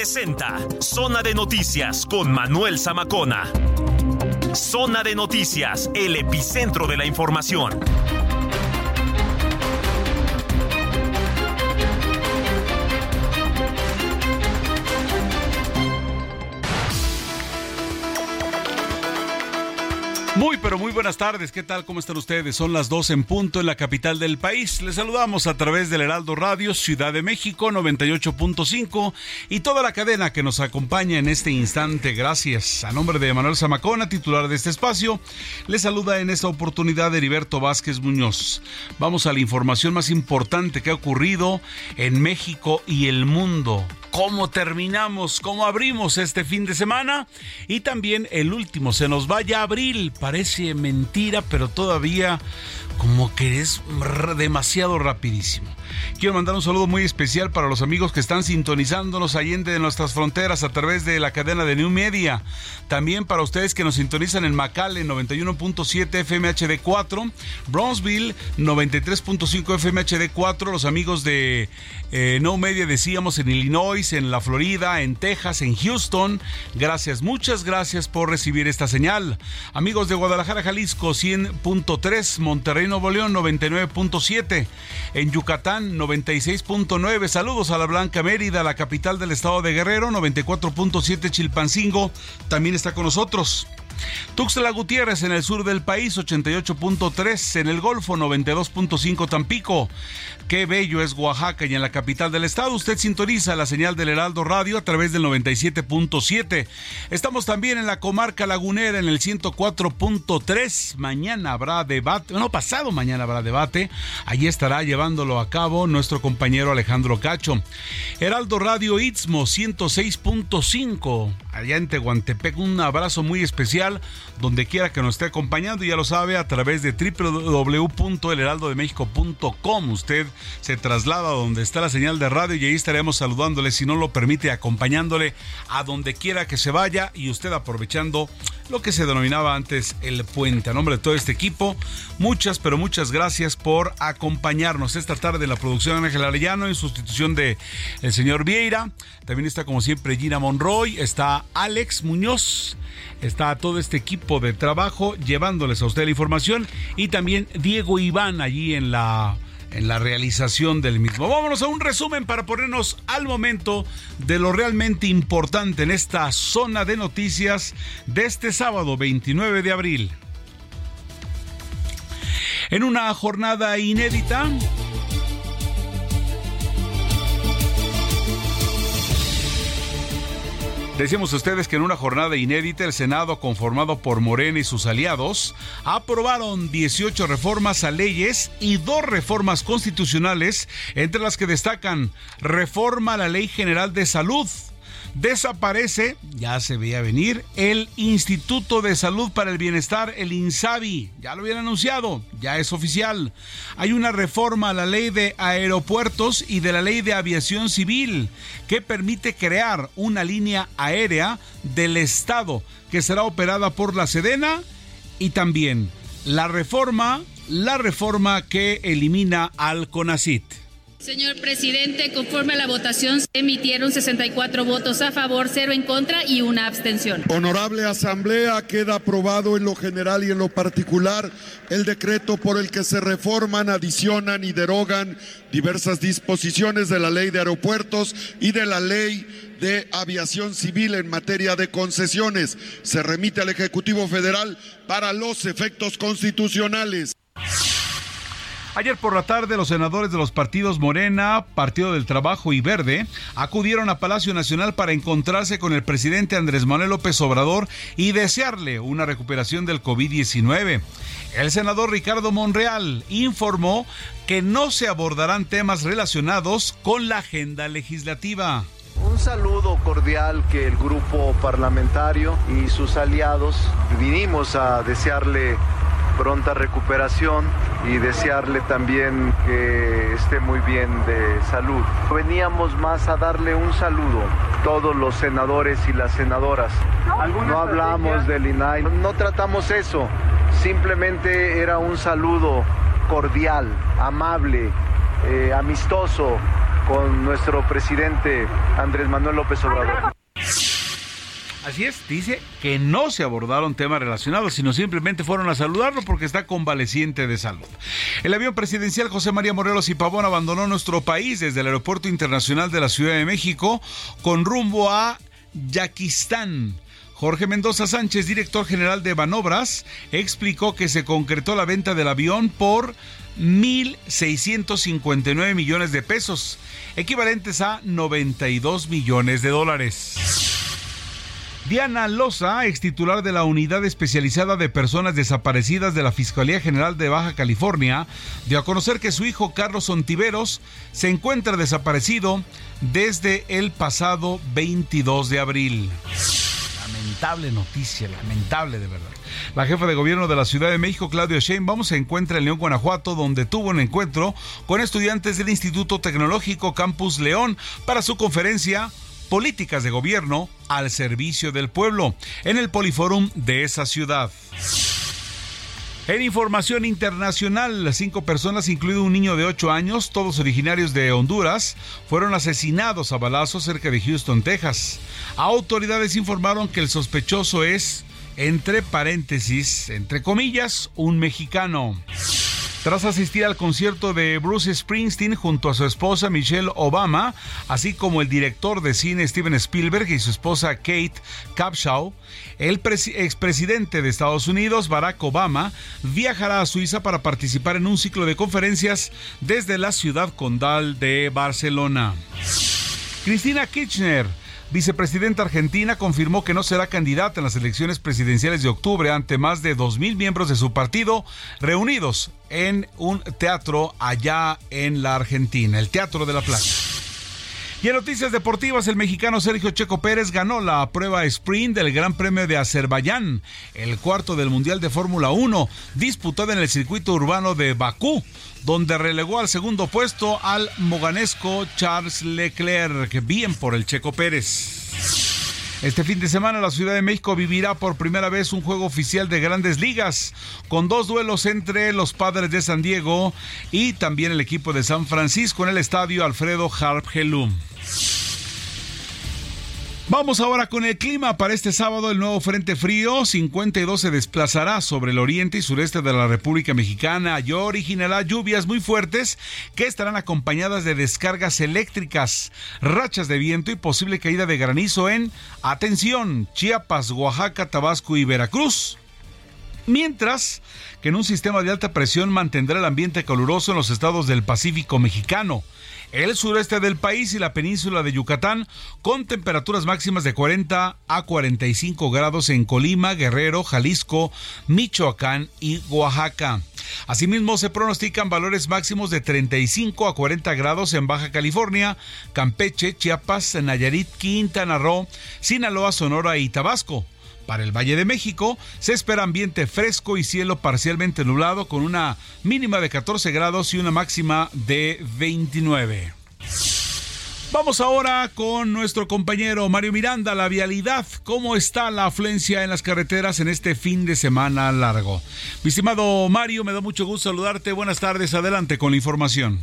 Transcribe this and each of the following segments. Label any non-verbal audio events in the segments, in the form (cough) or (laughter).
Presenta Zona de Noticias con Manuel Zamacona. Zona de Noticias, el epicentro de la información. Muy, pero muy buenas tardes. ¿Qué tal? ¿Cómo están ustedes? Son las 2 en punto en la capital del país. Les saludamos a través del Heraldo Radio Ciudad de México 98.5 y toda la cadena que nos acompaña en este instante. Gracias. A nombre de Manuel Zamacona, titular de este espacio, les saluda en esta oportunidad Heriberto Vázquez Muñoz. Vamos a la información más importante que ha ocurrido en México y el mundo cómo terminamos, cómo abrimos este fin de semana. Y también el último, se nos vaya abril, parece mentira, pero todavía como que es demasiado rapidísimo. Quiero mandar un saludo muy especial para los amigos que están sintonizándonos allende de nuestras fronteras a través de la cadena de New Media. También para ustedes que nos sintonizan en McAllen 91.7 FMHD 4, Bronzeville 93.5 FMHD 4, los amigos de eh, No Media decíamos en Illinois, en la Florida, en Texas, en Houston. Gracias, muchas gracias por recibir esta señal. Amigos de Guadalajara, Jalisco 100.3, Monterrey, Nuevo León 99.7, en Yucatán 96.9. Saludos a la Blanca Mérida, la capital del estado de Guerrero 94.7, Chilpancingo también está con nosotros. Tuxtla Gutiérrez en el sur del país 88.3, en el Golfo 92.5 Tampico. Qué bello es Oaxaca y en la capital del estado usted sintoniza la señal del Heraldo Radio a través del 97.7. Estamos también en la comarca lagunera en el 104.3. Mañana habrá debate, no pasado mañana habrá debate. Allí estará llevándolo a cabo nuestro compañero Alejandro Cacho. Heraldo Radio Istmo 106.5 allá en Tehuantepec. Un abrazo muy especial donde quiera que nos esté acompañando. Ya lo sabe a través de www.elheraldodemexico.com. Usted se traslada a donde está la señal de radio y ahí estaremos saludándole, si no lo permite, acompañándole a donde quiera que se vaya y usted aprovechando lo que se denominaba antes el puente. A nombre de todo este equipo, muchas, pero muchas gracias por acompañarnos esta tarde en la producción de Ángel Arellano en sustitución de el señor Vieira. También está como siempre Gina Monroy, está Alex Muñoz, está todo este equipo de trabajo llevándoles a usted la información y también Diego Iván allí en la en la realización del mismo. Vámonos a un resumen para ponernos al momento de lo realmente importante en esta zona de noticias de este sábado 29 de abril. En una jornada inédita, Decimos a ustedes que en una jornada inédita el Senado, conformado por Morena y sus aliados, aprobaron 18 reformas a leyes y dos reformas constitucionales, entre las que destacan reforma a la Ley General de Salud, Desaparece, ya se veía venir, el Instituto de Salud para el Bienestar, el INSABI. Ya lo habían anunciado, ya es oficial. Hay una reforma a la ley de aeropuertos y de la ley de aviación civil que permite crear una línea aérea del Estado que será operada por la Sedena y también la reforma, la reforma que elimina al CONACIT. Señor presidente, conforme a la votación se emitieron 64 votos a favor, 0 en contra y una abstención. Honorable Asamblea, queda aprobado en lo general y en lo particular el decreto por el que se reforman, adicionan y derogan diversas disposiciones de la ley de aeropuertos y de la ley de aviación civil en materia de concesiones. Se remite al Ejecutivo Federal para los efectos constitucionales. Ayer por la tarde, los senadores de los partidos Morena, Partido del Trabajo y Verde acudieron a Palacio Nacional para encontrarse con el presidente Andrés Manuel López Obrador y desearle una recuperación del COVID-19. El senador Ricardo Monreal informó que no se abordarán temas relacionados con la agenda legislativa. Un saludo cordial que el grupo parlamentario y sus aliados vinimos a desearle pronta recuperación y desearle también que esté muy bien de salud. Veníamos más a darle un saludo, todos los senadores y las senadoras. No hablamos del INAI, no tratamos eso, simplemente era un saludo cordial, amable, eh, amistoso con nuestro presidente Andrés Manuel López Obrador. Así es, dice que no se abordaron temas relacionados, sino simplemente fueron a saludarlo porque está convaleciente de salud. El avión presidencial José María Morelos y Pavón abandonó nuestro país desde el Aeropuerto Internacional de la Ciudad de México con rumbo a Yaquistán. Jorge Mendoza Sánchez, director general de Banobras, explicó que se concretó la venta del avión por 1.659 millones de pesos, equivalentes a 92 millones de dólares. Diana Loza, ex titular de la Unidad Especializada de Personas Desaparecidas de la Fiscalía General de Baja California, dio a conocer que su hijo Carlos Ontiveros se encuentra desaparecido desde el pasado 22 de abril. Lamentable noticia, lamentable de verdad. La jefa de gobierno de la Ciudad de México, Claudio Sheinbaum, se encuentra en León, Guanajuato, donde tuvo un encuentro con estudiantes del Instituto Tecnológico Campus León para su conferencia políticas de gobierno al servicio del pueblo en el Poliforum de esa ciudad. En información internacional, cinco personas, incluido un niño de 8 años, todos originarios de Honduras, fueron asesinados a balazos cerca de Houston, Texas. Autoridades informaron que el sospechoso es, entre paréntesis, entre comillas, un mexicano. Tras asistir al concierto de Bruce Springsteen junto a su esposa Michelle Obama, así como el director de cine Steven Spielberg y su esposa Kate Capshaw, el expresidente de Estados Unidos, Barack Obama, viajará a Suiza para participar en un ciclo de conferencias desde la ciudad condal de Barcelona. Cristina Kirchner vicepresidenta argentina confirmó que no será candidata en las elecciones presidenciales de octubre ante más de 2.000 miembros de su partido reunidos en un teatro allá en la Argentina, el Teatro de la Plata. Y en noticias deportivas, el mexicano Sergio Checo Pérez ganó la prueba sprint del Gran Premio de Azerbaiyán, el cuarto del Mundial de Fórmula 1, disputada en el circuito urbano de Bakú, donde relegó al segundo puesto al moganesco Charles Leclerc. Bien por el Checo Pérez. Este fin de semana la Ciudad de México vivirá por primera vez un juego oficial de grandes ligas, con dos duelos entre los padres de San Diego y también el equipo de San Francisco en el estadio Alfredo Harp Helum. Vamos ahora con el clima. Para este sábado el nuevo Frente Frío 52 se desplazará sobre el oriente y sureste de la República Mexicana y originará lluvias muy fuertes que estarán acompañadas de descargas eléctricas, rachas de viento y posible caída de granizo en, atención, Chiapas, Oaxaca, Tabasco y Veracruz. Mientras que en un sistema de alta presión mantendrá el ambiente caluroso en los estados del Pacífico mexicano el sureste del país y la península de Yucatán, con temperaturas máximas de 40 a 45 grados en Colima, Guerrero, Jalisco, Michoacán y Oaxaca. Asimismo, se pronostican valores máximos de 35 a 40 grados en Baja California, Campeche, Chiapas, Nayarit, Quintana Roo, Sinaloa, Sonora y Tabasco. Para el Valle de México se espera ambiente fresco y cielo parcialmente nublado con una mínima de 14 grados y una máxima de 29. Vamos ahora con nuestro compañero Mario Miranda, la vialidad. ¿Cómo está la afluencia en las carreteras en este fin de semana largo? Mi estimado Mario, me da mucho gusto saludarte. Buenas tardes, adelante con la información.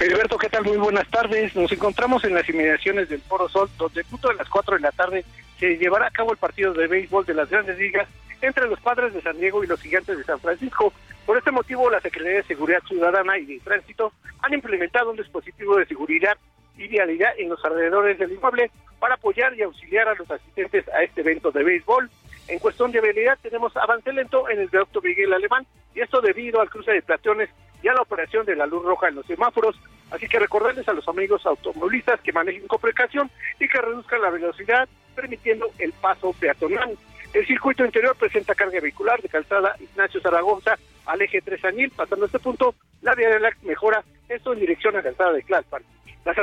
Heriberto, ¿qué tal? Muy buenas tardes. Nos encontramos en las inmediaciones del Foro Sol, donde punto de las 4 de la tarde se llevará a cabo el partido de béisbol de las grandes ligas entre los padres de San Diego y los gigantes de San Francisco. Por este motivo, la Secretaría de Seguridad Ciudadana y de Tránsito han implementado un dispositivo de seguridad y vialidad en los alrededores del inmueble para apoyar y auxiliar a los asistentes a este evento de béisbol. En cuestión de vialidad tenemos avance lento en el viaducto Miguel Alemán y esto debido al cruce de peatones y a la operación de la luz roja en los semáforos. Así que recordarles a los amigos automovilistas que manejen con precaución y que reduzcan la velocidad, permitiendo el paso peatonal. El circuito interior presenta carga vehicular de calzada Ignacio Zaragoza al eje 3 Añil. Pasando este punto, la la mejora esto en dirección a calzada de Tlalpan. Las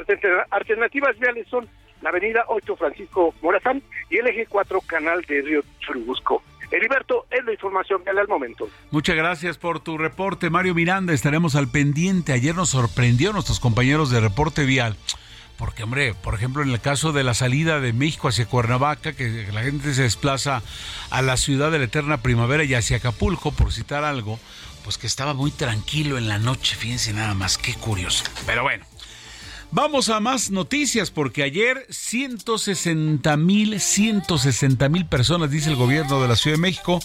alternativas viales son la avenida 8 Francisco Morazán y el eje 4 Canal de Río Churubusco. Heriberto, es la información que al momento. Muchas gracias por tu reporte, Mario Miranda. Estaremos al pendiente. Ayer nos sorprendió nuestros compañeros de reporte vial. Porque, hombre, por ejemplo, en el caso de la salida de México hacia Cuernavaca, que la gente se desplaza a la ciudad de la eterna primavera y hacia Acapulco, por citar algo, pues que estaba muy tranquilo en la noche, fíjense nada más, qué curioso. Pero bueno. Vamos a más noticias porque ayer 160 mil, 160 mil personas, dice el gobierno de la Ciudad de México,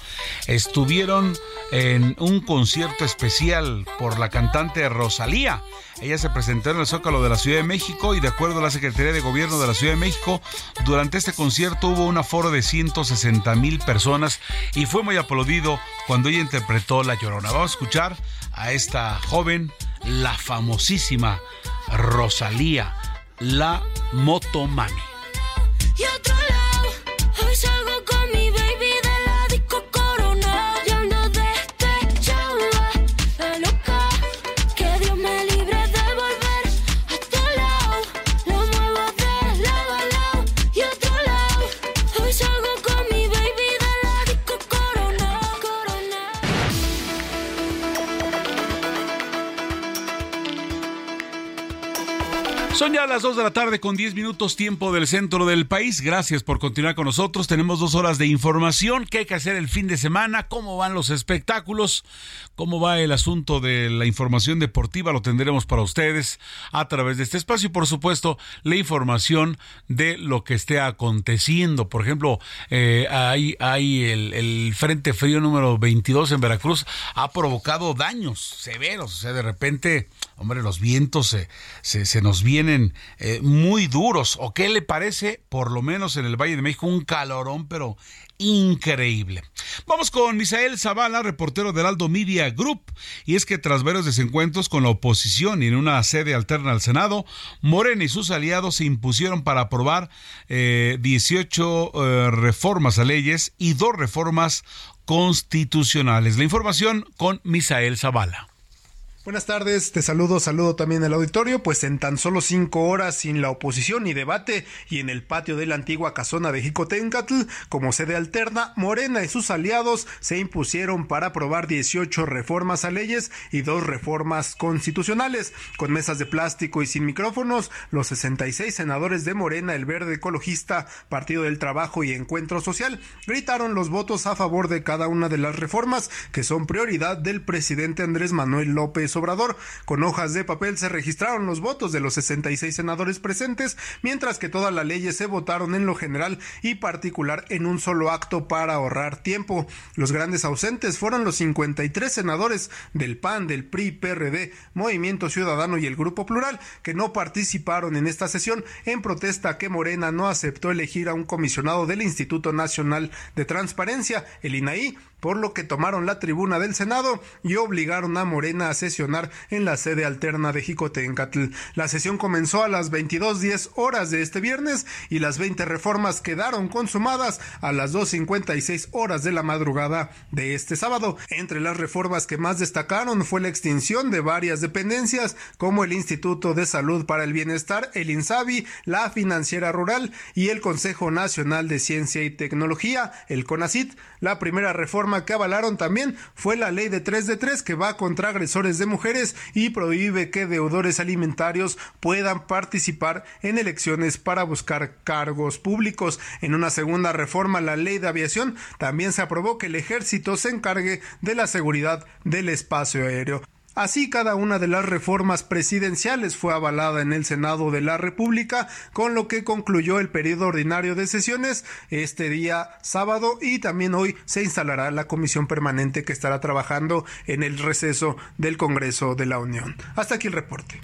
estuvieron en un concierto especial por la cantante Rosalía. Ella se presentó en el Zócalo de la Ciudad de México y de acuerdo a la Secretaría de Gobierno de la Ciudad de México, durante este concierto hubo un aforo de 160 mil personas y fue muy aplaudido cuando ella interpretó La Llorona. Vamos a escuchar a esta joven, la famosísima Rosalía, la Motomami. Son ya las 2 de la tarde con 10 minutos tiempo del centro del país. Gracias por continuar con nosotros. Tenemos dos horas de información. ¿Qué hay que hacer el fin de semana? ¿Cómo van los espectáculos? ¿Cómo va el asunto de la información deportiva? Lo tendremos para ustedes a través de este espacio y por supuesto la información de lo que esté aconteciendo. Por ejemplo, eh, hay, hay el, Frente Frío número 22 en Veracruz ha provocado daños severos. O sea, de repente, hombre, los vientos se, se, nos vienen eh, muy duros. ¿O qué le parece, por lo menos en el Valle de México, un calorón, pero increíble? Vamos con Misael Zavala, reportero del Aldo Media Group. Y es que tras varios desencuentros con la oposición y en una sede alterna al Senado, Morena y sus aliados se impusieron para aprobar eh, 18 eh, reformas a leyes y dos reformas constitucionales. La información con Misael Zavala. Buenas tardes, te saludo, saludo también al auditorio, pues en tan solo cinco horas sin la oposición y debate y en el patio de la antigua casona de Jicotencatl, como sede alterna, Morena y sus aliados se impusieron para aprobar 18 reformas a leyes y dos reformas constitucionales. Con mesas de plástico y sin micrófonos, los 66 senadores de Morena, el Verde Ecologista, Partido del Trabajo y Encuentro Social gritaron los votos a favor de cada una de las reformas que son prioridad del presidente Andrés Manuel López Con hojas de papel se registraron los votos de los 66 senadores presentes, mientras que todas las leyes se votaron en lo general y particular en un solo acto para ahorrar tiempo. Los grandes ausentes fueron los 53 senadores del PAN, del PRI, PRD, Movimiento Ciudadano y el Grupo Plural, que no participaron en esta sesión en protesta que Morena no aceptó elegir a un comisionado del Instituto Nacional de Transparencia, el INAI, por lo que tomaron la tribuna del Senado y obligaron a Morena a sesionar en la sede alterna de Jicotencatl. La sesión comenzó a las 22.10 horas de este viernes y las 20 reformas quedaron consumadas a las 2.56 horas de la madrugada de este sábado. Entre las reformas que más destacaron fue la extinción de varias dependencias como el Instituto de Salud para el Bienestar, el INSABI, la Financiera Rural y el Consejo Nacional de Ciencia y Tecnología, el CONACIT. La primera reforma que avalaron también fue la ley de 3 de 3 que va contra agresores de mujeres y prohíbe que deudores alimentarios puedan participar en elecciones para buscar cargos públicos. En una segunda reforma, la ley de aviación también se aprobó que el ejército se encargue de la seguridad del espacio aéreo. Así, cada una de las reformas presidenciales fue avalada en el Senado de la República, con lo que concluyó el periodo ordinario de sesiones este día sábado y también hoy se instalará la comisión permanente que estará trabajando en el receso del Congreso de la Unión. Hasta aquí el reporte.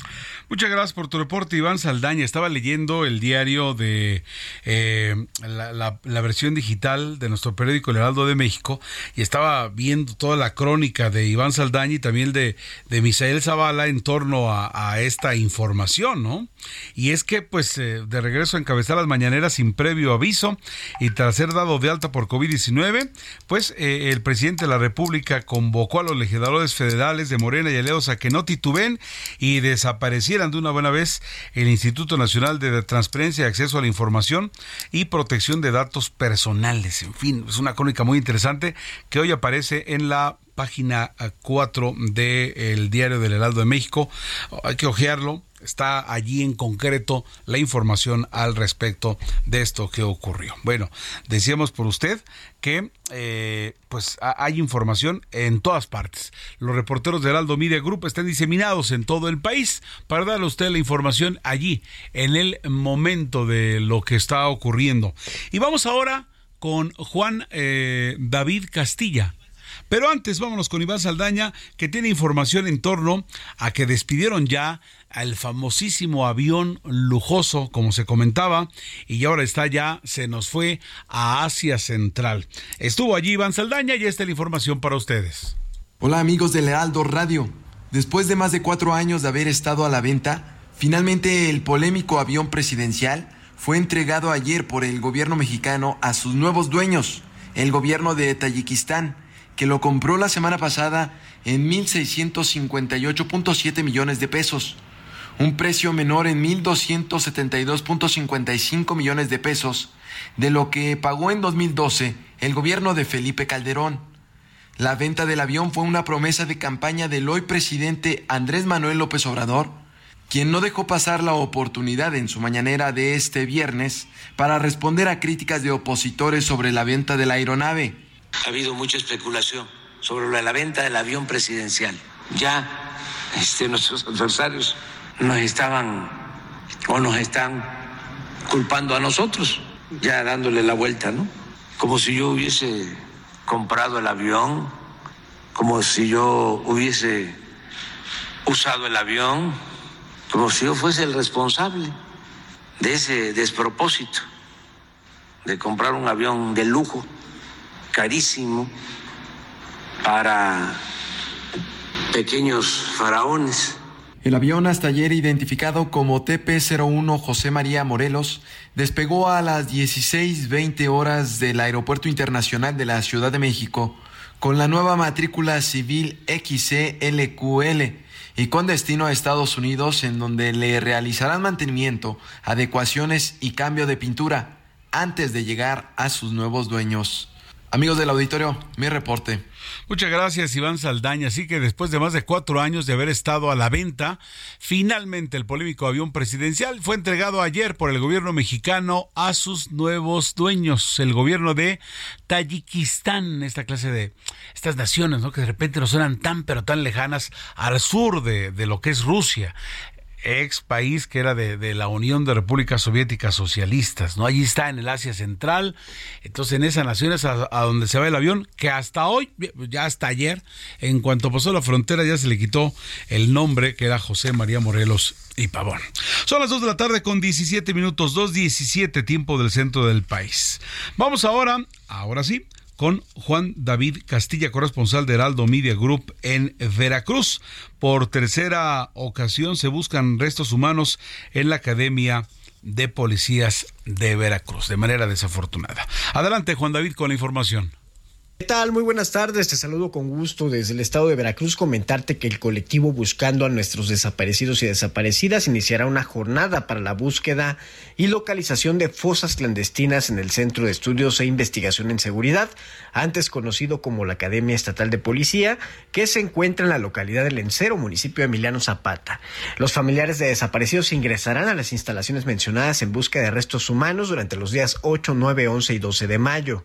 Muchas gracias por tu reporte, Iván Saldaña. Estaba leyendo el diario de eh, la, versión digital de nuestro periódico El Heraldo de México y estaba viendo toda la crónica de Iván Saldaña y también de, de Misael Zavala en torno a, esta información, ¿no? Y es que, pues, eh, de regreso a encabezar las mañaneras sin previo aviso y tras ser dado de alta por COVID-19, pues eh, el presidente de la República convocó a los legisladores federales de Morena y Aleos a que no tituben y desaparecieran de una buena vez el Instituto Nacional de Transparencia y Acceso a la Información y Protección de Datos Personales. En fin, es una crónica muy interesante que hoy aparece en la página 4 del diario del Heraldo de México. Hay que ojearlo. Está allí en concreto la información al respecto de esto que ocurrió. Bueno, decíamos por usted que eh, pues hay información en todas partes. Los reporteros del Heraldo Media Group están diseminados en todo el país para darle a usted la información allí, en el momento de lo que está ocurriendo. Y vamos ahora con Juan eh, David Castilla pero antes vámonos con Iván Saldaña, que tiene información en torno a que despidieron ya al famosísimo avión lujoso, como se comentaba, y ahora está ya, se nos fue a Asia Central. Estuvo allí Iván Saldaña y esta es la información para ustedes. Hola amigos de Lealdo Radio. Después de más de cuatro años de haber estado a la venta, finalmente el polémico avión presidencial fue entregado ayer por el gobierno mexicano a sus nuevos dueños, el gobierno de Tayikistán, que lo compró la semana pasada en 1.658.7 millones de pesos, un precio menor en 1.272.55 millones de pesos de lo que pagó en 2012 el gobierno de Felipe Calderón. La venta del avión fue una promesa de campaña del hoy presidente Andrés Manuel López Obrador, quien no dejó pasar la oportunidad en su mañanera de este viernes para responder a críticas de opositores sobre la venta de la aeronave. Ha habido mucha especulación sobre la venta del avión presidencial. Ya este, nuestros adversarios nos estaban o nos están culpando a nosotros, ya dándole la vuelta, ¿no? Como si yo hubiese comprado el avión, como si yo hubiese usado el avión, como si yo fuese el responsable de ese despropósito de comprar un avión de lujo carísimo para pequeños faraones. El avión hasta ayer identificado como TP-01 José María Morelos despegó a las 16.20 horas del Aeropuerto Internacional de la Ciudad de México con la nueva matrícula civil XCLQL y con destino a Estados Unidos en donde le realizarán mantenimiento, adecuaciones y cambio de pintura antes de llegar a sus nuevos dueños. Amigos del auditorio, mi reporte. Muchas gracias, Iván Saldaña. Así que después de más de cuatro años de haber estado a la venta, finalmente el polémico avión presidencial fue entregado ayer por el gobierno mexicano a sus nuevos dueños, el gobierno de Tayikistán, esta clase de estas naciones, ¿no? Que de repente nos suenan tan pero tan lejanas al sur de, de lo que es Rusia ex país que era de, la Unión de Repúblicas Soviéticas Socialistas, ¿no? Allí está en el Asia Central, entonces en esas naciones a, donde se va el avión, que hasta hoy, ya hasta ayer, en cuanto pasó la frontera ya se le quitó el nombre que era José María Morelos y Pavón. Son las 2 de la tarde con 17 minutos, 2.17 tiempo del centro del país. Vamos ahora, ahora sí, con Juan David Castilla, corresponsal de Heraldo Media Group en Veracruz. Por tercera ocasión se buscan restos humanos en la Academia de Policías de Veracruz, de manera desafortunada. Adelante, Juan David, con la información. ¿Qué tal? Muy buenas tardes. Te saludo con gusto desde el estado de Veracruz. Comentarte que el colectivo Buscando a nuestros desaparecidos y desaparecidas iniciará una jornada para la búsqueda y localización de fosas clandestinas en el Centro de Estudios e Investigación en Seguridad, antes conocido como la Academia Estatal de Policía, que se encuentra en la localidad de Lencero, municipio de Emiliano Zapata. Los familiares de desaparecidos ingresarán a las instalaciones mencionadas en busca de restos humanos durante los días 8, 9, 11 y 12 de mayo.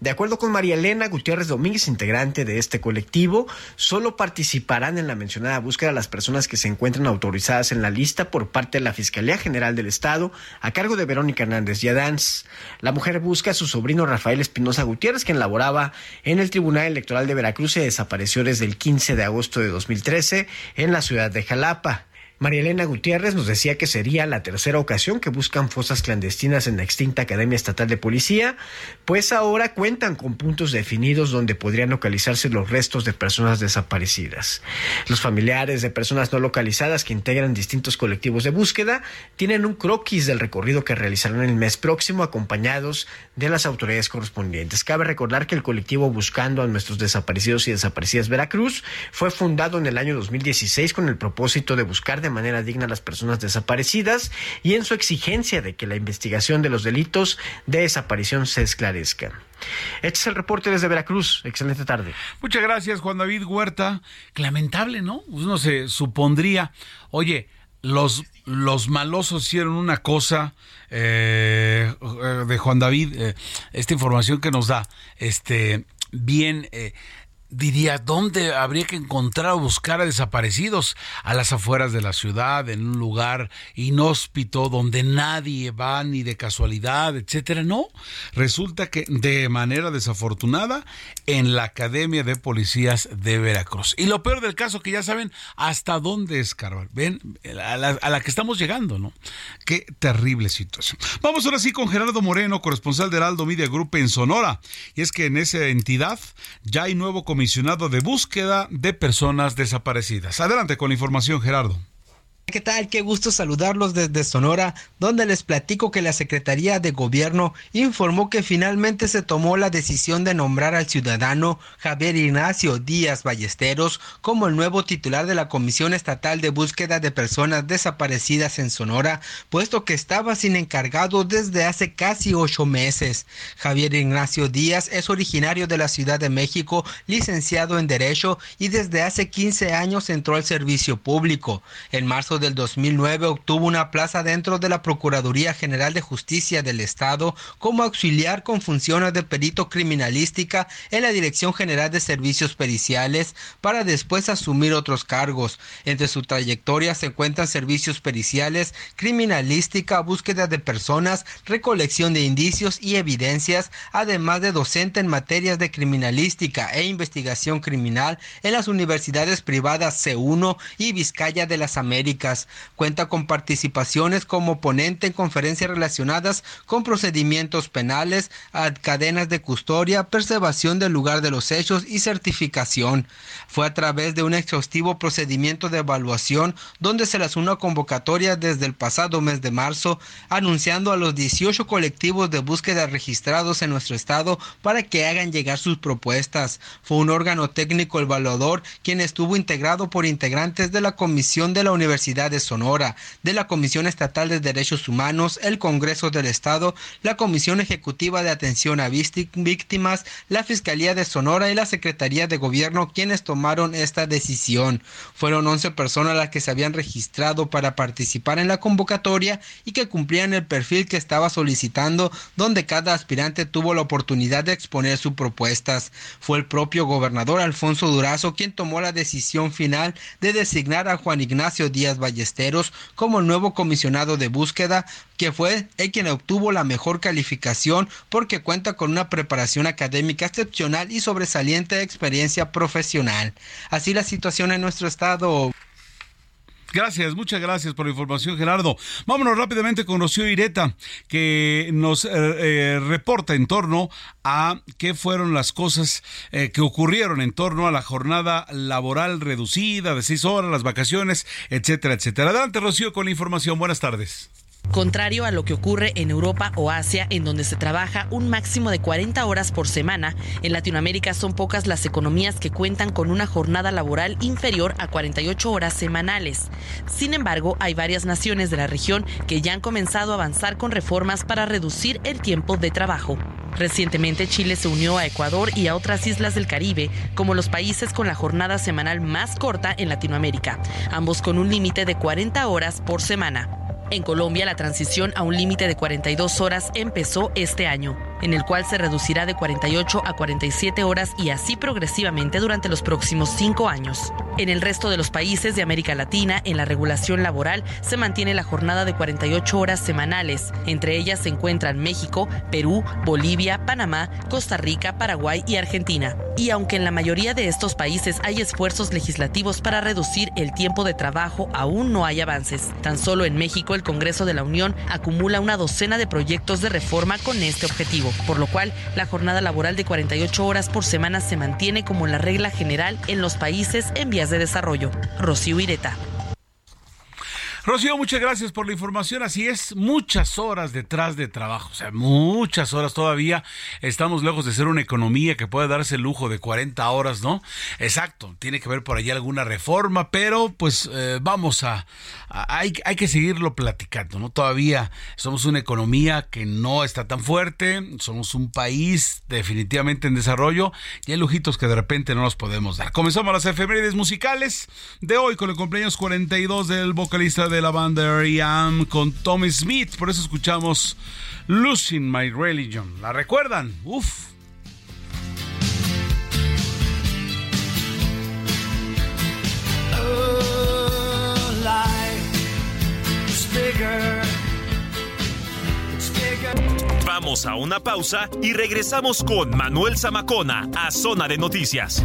De acuerdo con María Elena Gutiérrez Domínguez, integrante de este colectivo, solo participarán en la mencionada búsqueda las personas que se encuentran autorizadas en la lista por parte de la Fiscalía General del Estado a cargo de Verónica Hernández Yadans. La mujer busca a su sobrino Rafael Espinosa Gutiérrez, quien laboraba en el Tribunal Electoral de Veracruz y desapareció desde el 15 de agosto de 2013 en la ciudad de Jalapa. María Elena Gutiérrez nos decía que sería la tercera ocasión que buscan fosas clandestinas en la extinta Academia Estatal de Policía, pues ahora cuentan con puntos definidos donde podrían localizarse los restos de personas desaparecidas. Los familiares de personas no localizadas que integran distintos colectivos de búsqueda tienen un croquis del recorrido que realizarán el mes próximo acompañados de las autoridades correspondientes. Cabe recordar que el colectivo Buscando a nuestros desaparecidos y desaparecidas Veracruz fue fundado en el año 2016 con el propósito de buscar manera digna a las personas desaparecidas y en su exigencia de que la investigación de los delitos de desaparición se esclarezca. Este es el reporte desde Veracruz. Excelente tarde. Muchas gracias, Juan David Huerta. Lamentable, ¿no? Uno se supondría, oye, los, los malosos hicieron una cosa eh, de Juan David, eh, esta información que nos da, este, bien, eh, diría, ¿dónde habría que encontrar o buscar a desaparecidos? A las afueras de la ciudad, en un lugar inhóspito donde nadie va ni de casualidad, etcétera. No, resulta que de manera desafortunada en la Academia de Policías de Veracruz. Y lo peor del caso que ya saben hasta dónde escarbar. Ven, a la, a la que estamos llegando, ¿no? Qué terrible situación. Vamos ahora sí con Gerardo Moreno, corresponsal de Heraldo Media Group en Sonora. Y es que en esa entidad ya hay nuevo comisionado de búsqueda de personas desaparecidas. Adelante con la información, Gerardo. ¿Qué tal? Qué gusto saludarlos desde Sonora, donde les platico que la Secretaría de Gobierno informó que finalmente se tomó la decisión de nombrar al ciudadano Javier Ignacio Díaz Ballesteros como el nuevo titular de la Comisión Estatal de Búsqueda de Personas Desaparecidas en Sonora, puesto que estaba sin encargado desde hace casi ocho meses. Javier Ignacio Díaz es originario de la Ciudad de México, licenciado en Derecho y desde hace 15 años entró al servicio público. En marzo del 2009 obtuvo una plaza dentro de la Procuraduría General de Justicia del Estado como auxiliar con funciones de perito criminalística en la Dirección General de Servicios Periciales para después asumir otros cargos. Entre su trayectoria se encuentran servicios periciales, criminalística, búsqueda de personas, recolección de indicios y evidencias, además de docente en materias de criminalística e investigación criminal en las universidades privadas C1 y Vizcaya de las Américas. Cuenta con participaciones como ponente en conferencias relacionadas con procedimientos penales, cadenas de custodia, preservación del lugar de los hechos y certificación. Fue a través de un exhaustivo procedimiento de evaluación donde se lanzó una convocatoria desde el pasado mes de marzo anunciando a los 18 colectivos de búsqueda registrados en nuestro estado para que hagan llegar sus propuestas. Fue un órgano técnico evaluador quien estuvo integrado por integrantes de la Comisión de la Universidad de Sonora, de la Comisión Estatal de Derechos Humanos, el Congreso del Estado, la Comisión Ejecutiva de Atención a Víctimas, la Fiscalía de Sonora y la Secretaría de Gobierno quienes tomaron esta decisión. Fueron 11 personas las que se habían registrado para participar en la convocatoria y que cumplían el perfil que estaba solicitando, donde cada aspirante tuvo la oportunidad de exponer sus propuestas. Fue el propio gobernador Alfonso Durazo quien tomó la decisión final de designar a Juan Ignacio Díaz Ballesteros como nuevo comisionado de búsqueda, que fue el quien obtuvo la mejor calificación porque cuenta con una preparación académica excepcional y sobresaliente experiencia profesional. Así la situación en nuestro estado. Gracias, muchas gracias por la información, Gerardo. Vámonos rápidamente con Rocío Ireta, que nos eh, eh, reporta en torno a qué fueron las cosas eh, que ocurrieron en torno a la jornada laboral reducida de seis horas, las vacaciones, etcétera, etcétera. Adelante, Rocío, con la información. Buenas tardes. Contrario a lo que ocurre en Europa o Asia, en donde se trabaja un máximo de 40 horas por semana, en Latinoamérica son pocas las economías que cuentan con una jornada laboral inferior a 48 horas semanales. Sin embargo, hay varias naciones de la región que ya han comenzado a avanzar con reformas para reducir el tiempo de trabajo. Recientemente Chile se unió a Ecuador y a otras islas del Caribe como los países con la jornada semanal más corta en Latinoamérica, ambos con un límite de 40 horas por semana. En Colombia, la transición a un límite de 42 horas empezó este año. en el cual se reducirá de 48 a 47 horas y así progresivamente durante los próximos cinco años. En el resto de los países de América Latina, en la regulación laboral, se mantiene la jornada de 48 horas semanales. Entre ellas se encuentran México, Perú, Bolivia, Panamá, Costa Rica, Paraguay y Argentina. Y aunque en la mayoría de estos países hay esfuerzos legislativos para reducir el tiempo de trabajo, aún no hay avances. Tan solo en México el Congreso de la Unión acumula una docena de proyectos de reforma con este objetivo, por lo cual la jornada laboral de 48 horas por semana se mantiene como la regla general en los países en vías de desarrollo. Rocío Ireta. Rocío, muchas gracias por la información. Así es, muchas horas detrás de trabajo, o sea, muchas horas todavía. Estamos lejos de ser una economía que pueda darse el lujo de 40 horas, ¿no? Exacto, tiene que haber por allí alguna reforma, pero pues eh, vamos a, hay, hay que seguirlo platicando, ¿no? Todavía somos una economía que no está tan fuerte, somos un país definitivamente en desarrollo y hay lujitos que de repente no nos podemos dar. Comenzamos las efemérides musicales de hoy con el cumpleaños 42 del vocalista de de la banda R.E.M. con Tommy Smith. Por eso escuchamos Losing My Religion. ¿La recuerdan? Uf. Vamos a una pausa y regresamos con Manuel Zamacona a Zona de Noticias.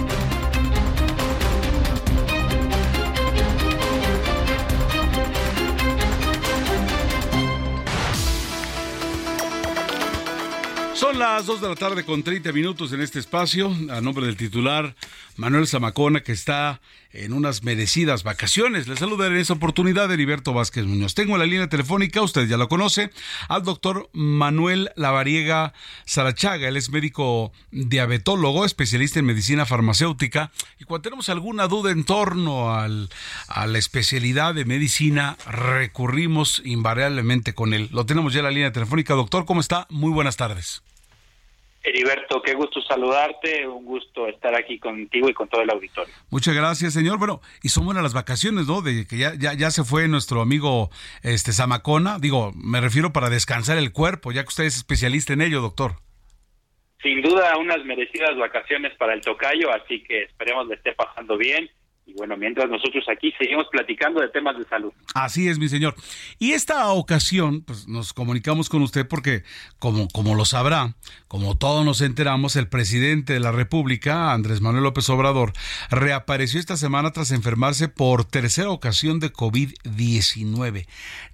Las 2 de la tarde con 30 minutos en este espacio, a nombre del titular Manuel Zamacona, que está en unas merecidas vacaciones. Le saluda en esa oportunidad Heriberto Vázquez Muñoz. Tengo en la línea telefónica, usted ya lo conoce, al doctor Manuel Lavariega Sarachaga. Él es médico diabetólogo, especialista en medicina farmacéutica. Y cuando tenemos alguna duda en torno al, a la especialidad de medicina, recurrimos invariablemente con él. Lo tenemos ya en la línea telefónica. Doctor, ¿cómo está? Muy buenas tardes. Heriberto, qué gusto saludarte, un gusto estar aquí contigo y con todo el auditorio. Muchas gracias, señor. Bueno, y son buenas las vacaciones, ¿no? De que ya, ya, ya se fue nuestro amigo este Zamacona. Digo, me refiero para descansar el cuerpo, ya que usted es especialista en ello, doctor. Sin duda, unas merecidas vacaciones para el tocayo, así que esperemos le esté pasando bien y bueno, mientras nosotros aquí seguimos platicando de temas de salud. Así es, mi señor. Y esta ocasión, pues nos comunicamos con usted porque, como, como lo sabrá, como todos nos enteramos, el presidente de la República, Andrés Manuel López Obrador, reapareció esta semana tras enfermarse por tercera ocasión de COVID-19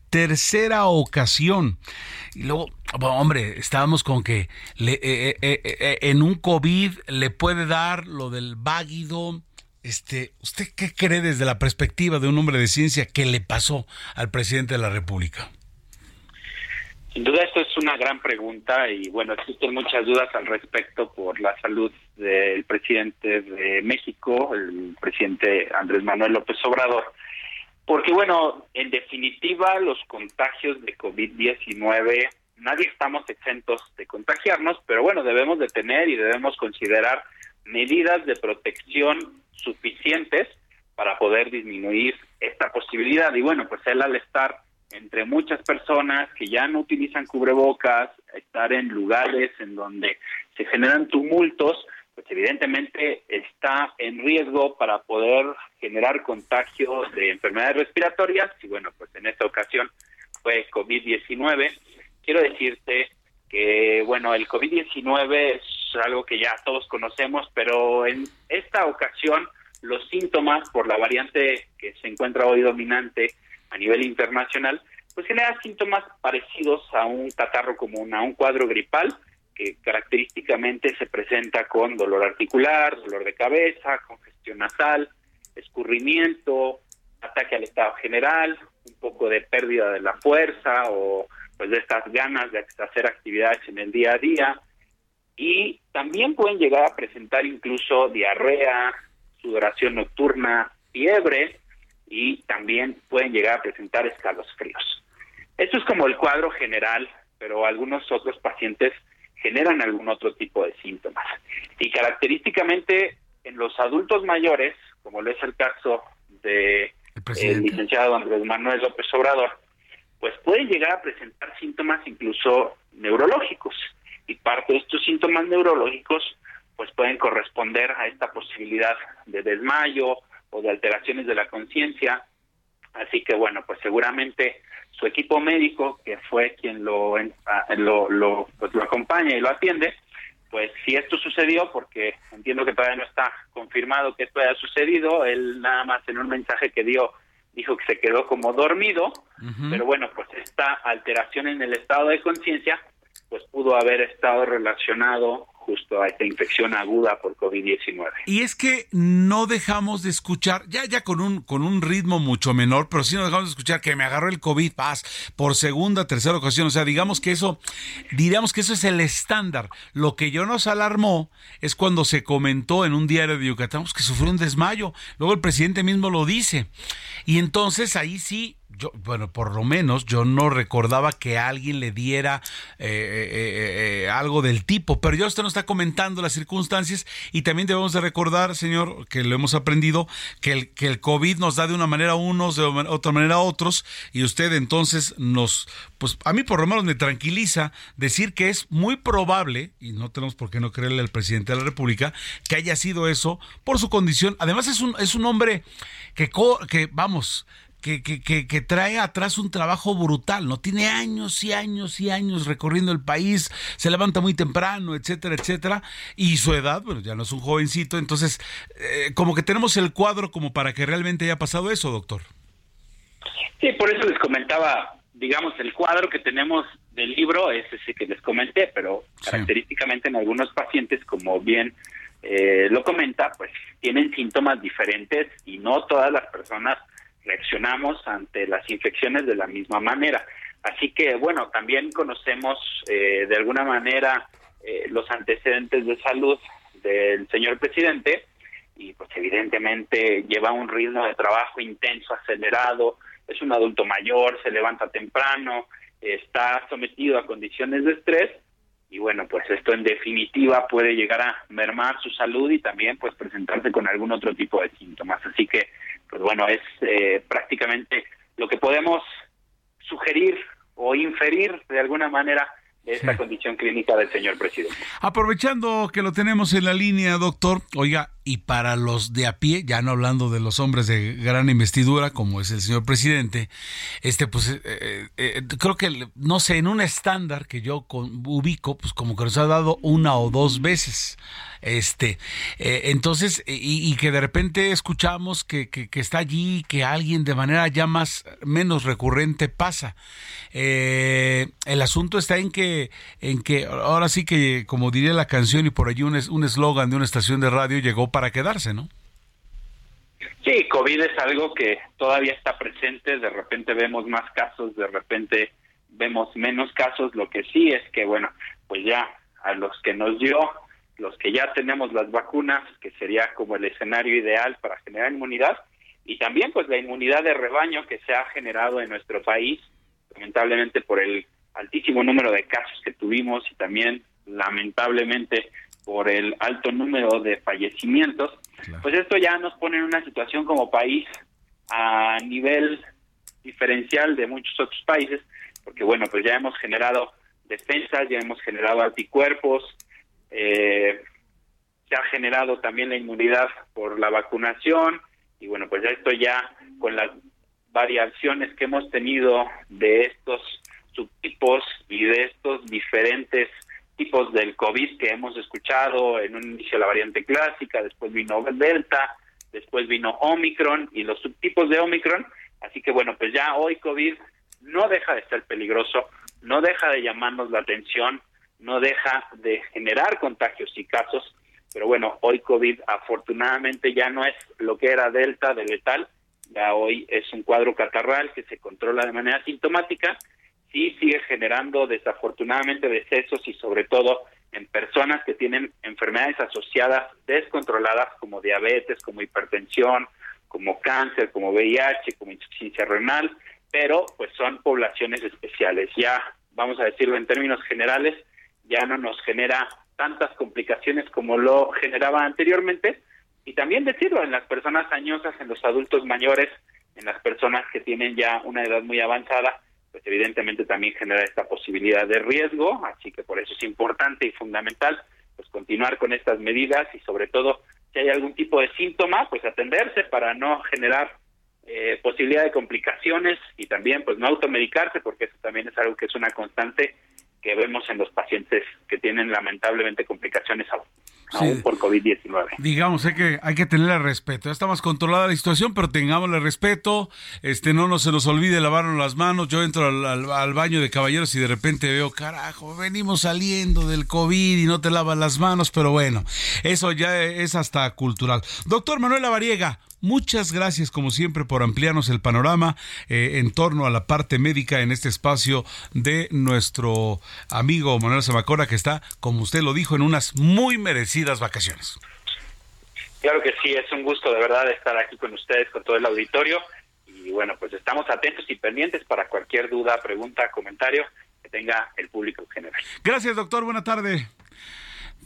tercera ocasión. Y luego, hombre, estábamos con que le, eh, eh, eh, en un COVID le puede dar lo del váguido, este, ¿Usted qué cree desde la perspectiva de un hombre de ciencia que le pasó al presidente de la República? Sin duda esto es una gran pregunta y bueno, existen muchas dudas al respecto por la salud del presidente de México, el presidente Andrés Manuel López Obrador. Porque bueno, en definitiva los contagios de COVID-19, nadie estamos exentos de contagiarnos, pero bueno, debemos de tener y debemos considerar medidas de protección suficientes para poder disminuir esta posibilidad. Y bueno, pues él al estar entre muchas personas que ya no utilizan cubrebocas, estar en lugares en donde se generan tumultos, pues evidentemente está en riesgo para poder generar contagio de enfermedades respiratorias y bueno, pues en esta ocasión fue COVID-19. Quiero decirte que bueno, el COVID-19 es algo que ya todos conocemos, pero en esta ocasión los síntomas por la variante que se encuentra hoy dominante a nivel internacional, pues genera síntomas parecidos a un catarro común, a un cuadro gripal, que característicamente se presenta con dolor articular, dolor de cabeza, congestión nasal, escurrimiento, ataque al estado general, un poco de pérdida de la fuerza o pues de estas ganas de hacer actividades en el día a día, y también pueden llegar a presentar incluso diarrea, sudoración nocturna, fiebre y también pueden llegar a presentar escalofríos. Esto es como el cuadro general pero algunos otros pacientes generan algún otro tipo de síntomas. Y característicamente en los adultos mayores, como lo es el caso de el, licenciado Andrés Manuel López Obrador, pues puede llegar a presentar síntomas incluso neurológicos. Y parte de estos síntomas neurológicos pues pueden corresponder a esta posibilidad de desmayo o de alteraciones de la conciencia. Así que bueno, pues seguramente su equipo médico, que fue quien lo, lo, lo, pues lo acompaña y lo atiende, pues si esto sucedió, porque entiendo que todavía no está confirmado que esto haya sucedido, él nada más en un mensaje que dio dijo que se quedó como dormido, pero bueno, pues esta alteración en el estado de conciencia, pues pudo haber estado relacionado justo a esta infección aguda por COVID-19. Y es que no dejamos de escuchar, ya ya con un con un ritmo mucho menor, pero sí no dejamos de escuchar que me agarró el COVID, paz, por segunda, tercera ocasión, o sea, digamos que eso diríamos que eso es el estándar. Lo que yo nos alarmó es cuando se comentó en un diario de Yucatán pues, que sufrió un desmayo. Luego el presidente mismo lo dice. Y entonces ahí sí yo, bueno, por lo menos yo no recordaba que alguien le diera eh, eh, eh, algo del tipo, pero ya usted nos está comentando las circunstancias y también debemos de recordar, señor, que lo hemos aprendido, que el, que el COVID nos da de una manera a unos, de otra manera a otros, y usted entonces nos, pues a mí por lo menos me tranquiliza decir que es muy probable, y no tenemos por qué no creerle al presidente de la República, que haya sido eso por su condición. Además es un, es un hombre que, que vamos, que, que, que, trae atrás un trabajo brutal, ¿no? Tiene años y años y años recorriendo el país, se levanta muy temprano, etcétera, etcétera, y su edad, bueno, ya no es un jovencito, entonces, eh, como que tenemos el cuadro como para que realmente haya pasado eso, doctor. Sí, por eso les comentaba, digamos, el cuadro que tenemos del libro es ese que les comenté, pero característicamente en algunos pacientes, como bien eh, lo comenta, pues tienen síntomas diferentes y no todas las personas reaccionamos ante las infecciones de la misma manera. Así que, bueno, también conocemos eh, de alguna manera eh, los antecedentes de salud del señor presidente y pues evidentemente lleva un ritmo de trabajo intenso, acelerado, es un adulto mayor, se levanta temprano, está sometido a condiciones de estrés y bueno, pues esto en definitiva puede llegar a mermar su salud y también pues presentarse con algún otro tipo de síntomas. Así que pues bueno, es eh, prácticamente lo que podemos sugerir o inferir de alguna manera de esta condición clínica del señor presidente. Aprovechando que lo tenemos en la línea, doctor, oiga, y para los de a pie, ya no hablando de los hombres de gran investidura como es el señor presidente, este pues eh, eh, eh, creo que no sé, en un estándar que yo ubico, pues como que nos ha dado una o dos veces. Este, entonces, y, que de repente escuchamos que, que, que, está allí, que alguien de manera ya más, menos recurrente pasa. el asunto está en que, en que ahora sí que, como diría la canción y por allí un eslogan de una estación de radio llegó para quedarse, ¿no? Sí, COVID es algo que todavía está presente, de repente vemos más casos, de repente vemos menos casos, lo que sí es que, bueno, pues ya a los que nos dio, los que ya tenemos las vacunas, que sería como el escenario ideal para generar inmunidad, y también pues la inmunidad de rebaño que se ha generado en nuestro país, lamentablemente por el altísimo número de casos que tuvimos y también lamentablemente por el alto número de fallecimientos, pues esto ya nos pone en una situación como país a nivel diferencial de muchos otros países, porque bueno, pues ya hemos generado defensas, ya hemos generado anticuerpos, eh, se ha generado también la inmunidad por la vacunación, y bueno, pues ya esto ya con las variaciones que hemos tenido de estos subtipos y de estos diferentes tipos del COVID que hemos escuchado, en un inicio la variante clásica, después vino Delta, después vino Omicron y los subtipos de Omicron. Así que bueno, pues ya hoy COVID no deja de ser peligroso, no deja de llamarnos la atención, no deja de generar contagios y casos, pero bueno, hoy COVID afortunadamente ya no es lo que era Delta de letal, ya hoy es un cuadro catarral que se controla de manera sintomática sí sigue generando desafortunadamente decesos y sobre todo en personas que tienen enfermedades asociadas descontroladas como diabetes, como hipertensión, como cáncer, como VIH, como insuficiencia renal, pero pues son poblaciones especiales. Ya vamos a decirlo en términos generales, ya no nos genera tantas complicaciones como lo generaba anteriormente. Y también decirlo, en las personas añosas, en los adultos mayores, en las personas que tienen ya una edad muy avanzada, pues evidentemente también genera esta posibilidad de riesgo, así que por eso es importante y fundamental pues continuar con estas medidas y sobre todo si hay algún tipo de síntoma, pues atenderse para no generar eh, posibilidad de complicaciones y también pues no automedicarse porque eso también es algo que es una constante que vemos en los pacientes que tienen lamentablemente complicaciones aún, por COVID-19. Digamos, hay que, hay que tenerle respeto. Ya está más controlada la situación, pero tengámosle respeto. Este, no nos, se nos olvide lavarnos las manos. Yo entro al, al, baño de caballeros y de repente veo, carajo, venimos saliendo del COVID y no te lavas las manos, pero bueno, eso ya es hasta cultural. Doctor Manuel Lavariega, Muchas gracias, como siempre, por ampliarnos el panorama eh, en torno a la parte médica en este espacio de nuestro amigo Manuel Zamacona, que está, como usted lo dijo, en unas muy merecidas vacaciones. Claro que sí, es un gusto de verdad estar aquí con ustedes, con todo el auditorio. Y bueno, pues estamos atentos y pendientes para cualquier duda, pregunta, comentario que tenga el público en general. Gracias, doctor. Buena tarde.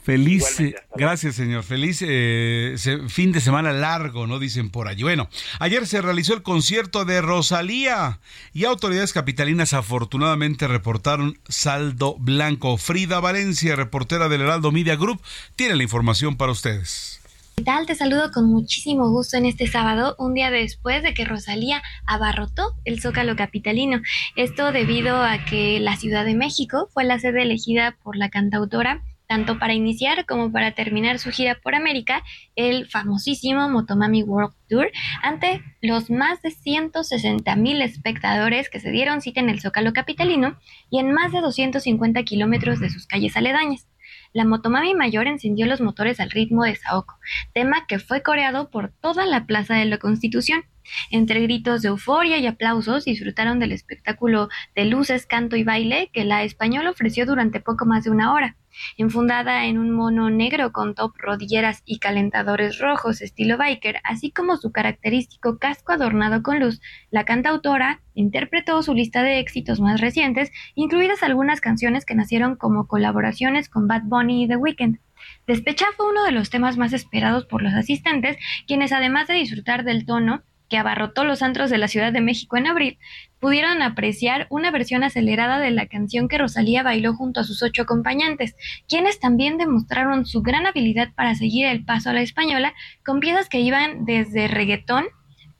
Feliz, gracias señor, feliz eh, fin de semana largo, ¿no? Dicen por allí. Bueno, ayer se realizó el concierto de Rosalía y autoridades capitalinas afortunadamente reportaron saldo blanco. Frida Valencia, reportera del Heraldo Media Group, tiene la información para ustedes. ¿Qué tal? Te saludo con muchísimo gusto en este sábado, un día después de que Rosalía abarrotó el Zócalo Capitalino. Esto debido a que la Ciudad de México fue la sede elegida por la cantautora tanto para iniciar como para terminar su gira por América, el famosísimo Motomami World Tour, ante los más de 160 mil espectadores que se dieron cita en el Zócalo Capitalino y en más de 250 kilómetros de sus calles aledañas. La Motomami Mayor encendió los motores al ritmo de Saoko, tema que fue coreado por toda la Plaza de la Constitución. Entre gritos de euforia y aplausos disfrutaron del espectáculo de luces, canto y baile que la española ofreció durante poco más de una hora. Enfundada en un mono negro con top, rodilleras y calentadores rojos estilo biker, así como su característico casco adornado con luz, la cantautora interpretó su lista de éxitos más recientes, incluidas algunas canciones que nacieron como colaboraciones con Bad Bunny y The Weeknd. Despecha fue uno de los temas más esperados por los asistentes, quienes además de disfrutar del tono, que abarrotó los antros de la Ciudad de México en abril, pudieron apreciar una versión acelerada de la canción que Rosalía bailó junto a sus ocho acompañantes, quienes también demostraron su gran habilidad para seguir el paso a la española con piezas que iban desde reggaetón,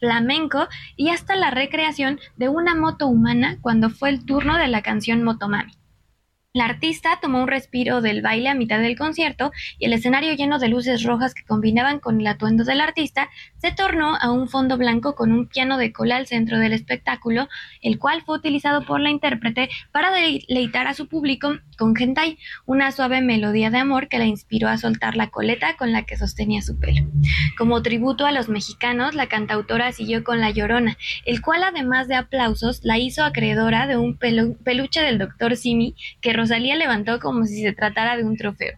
flamenco y hasta la recreación de una moto humana cuando fue el turno de la canción Motomami. La artista tomó un respiro del baile a mitad del concierto y el escenario lleno de luces rojas que combinaban con el atuendo del artista se tornó a un fondo blanco con un piano de cola al centro del espectáculo, el cual fue utilizado por la intérprete para deleitar a su público con hentai, una suave melodía de amor que la inspiró a soltar la coleta con la que sostenía su pelo. Como tributo a los mexicanos, la cantautora siguió con La Llorona, el cual además de aplausos la hizo acreedora de un peluche del doctor Simi que Rosalía levantó como si se tratara de un trofeo.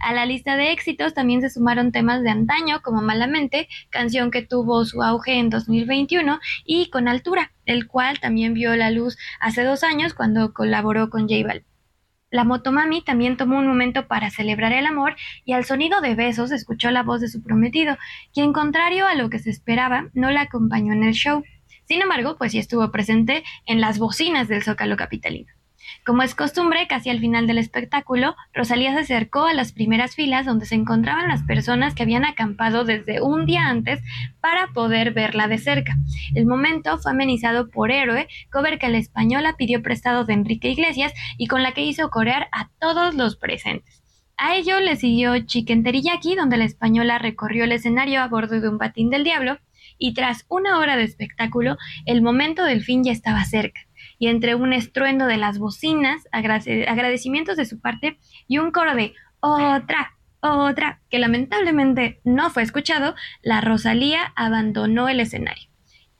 A la lista de éxitos también se sumaron temas de antaño como Malamente, canción que tuvo su auge en 2021, y Con Altura, el cual también vio la luz hace dos años cuando colaboró con J Balvin. La motomami también tomó un momento para celebrar el amor y al sonido de besos escuchó la voz de su prometido, quien contrario a lo que se esperaba no la acompañó en el show. Sin embargo, pues sí estuvo presente en las bocinas del Zócalo Capitalino. Como es costumbre, casi al final del espectáculo, Rosalía se acercó a las primeras filas donde se encontraban las personas que habían acampado desde un día antes para poder verla de cerca. El momento fue amenizado por Héroe, cover que la española pidió prestado de Enrique Iglesias y con la que hizo corear a todos los presentes. A ello le siguió Chicken Teriyaki, donde la española recorrió el escenario a bordo de un patín del diablo, y tras una hora de espectáculo, el momento del fin ya estaba cerca y entre un estruendo de las bocinas, agradecimientos de su parte y un coro de otra, otra, que lamentablemente no fue escuchado, la Rosalía abandonó el escenario,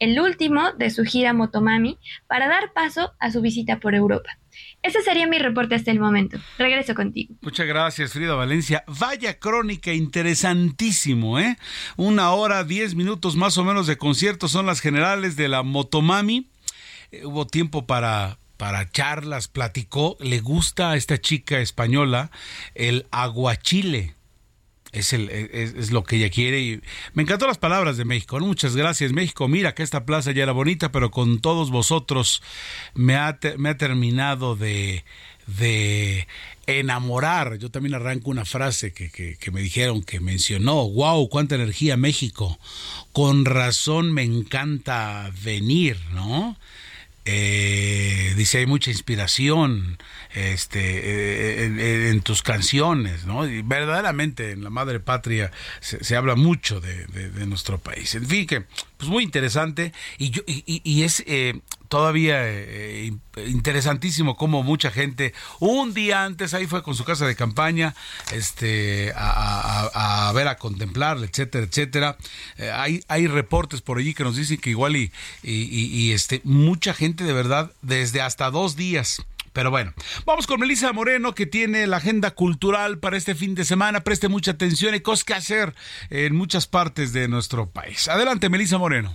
el último de su gira Motomami, para dar paso a su visita por Europa. Ese sería mi reporte hasta el momento. Regreso contigo. Muchas gracias, Frida Valencia. Vaya crónica, interesantísimo, ¿eh? Una hora, diez minutos más o menos de concierto son las generales de la Motomami hubo tiempo para para charlas, platicó, le gusta a esta chica española el aguachile. Es, el, es, lo que ella quiere y me encantó las palabras de México. Muchas gracias México. Mira que esta plaza ya era bonita, pero con todos vosotros me ha, me ha terminado de, de enamorar. Yo también arranco una frase que, que, que, me dijeron, que mencionó, wow, cuánta energía México. Con razón me encanta venir, ¿no? Eh, dice hay mucha inspiración este en, tus canciones no y verdaderamente en la madre patria se, habla mucho de, nuestro país. En fin que pues muy interesante. Y yo y, es eh, todavía eh, interesantísimo como mucha gente un día antes ahí fue con su casa de campaña este a, ver a contemplar etcétera etcétera eh, hay hay reportes por allí que nos dicen que igual y, y, este mucha gente de verdad desde hasta dos días pero bueno, vamos con Melissa Moreno que tiene la agenda cultural para este fin de semana. Preste mucha atención, hay cosas que hacer en muchas partes de nuestro país. Adelante, Melissa Moreno.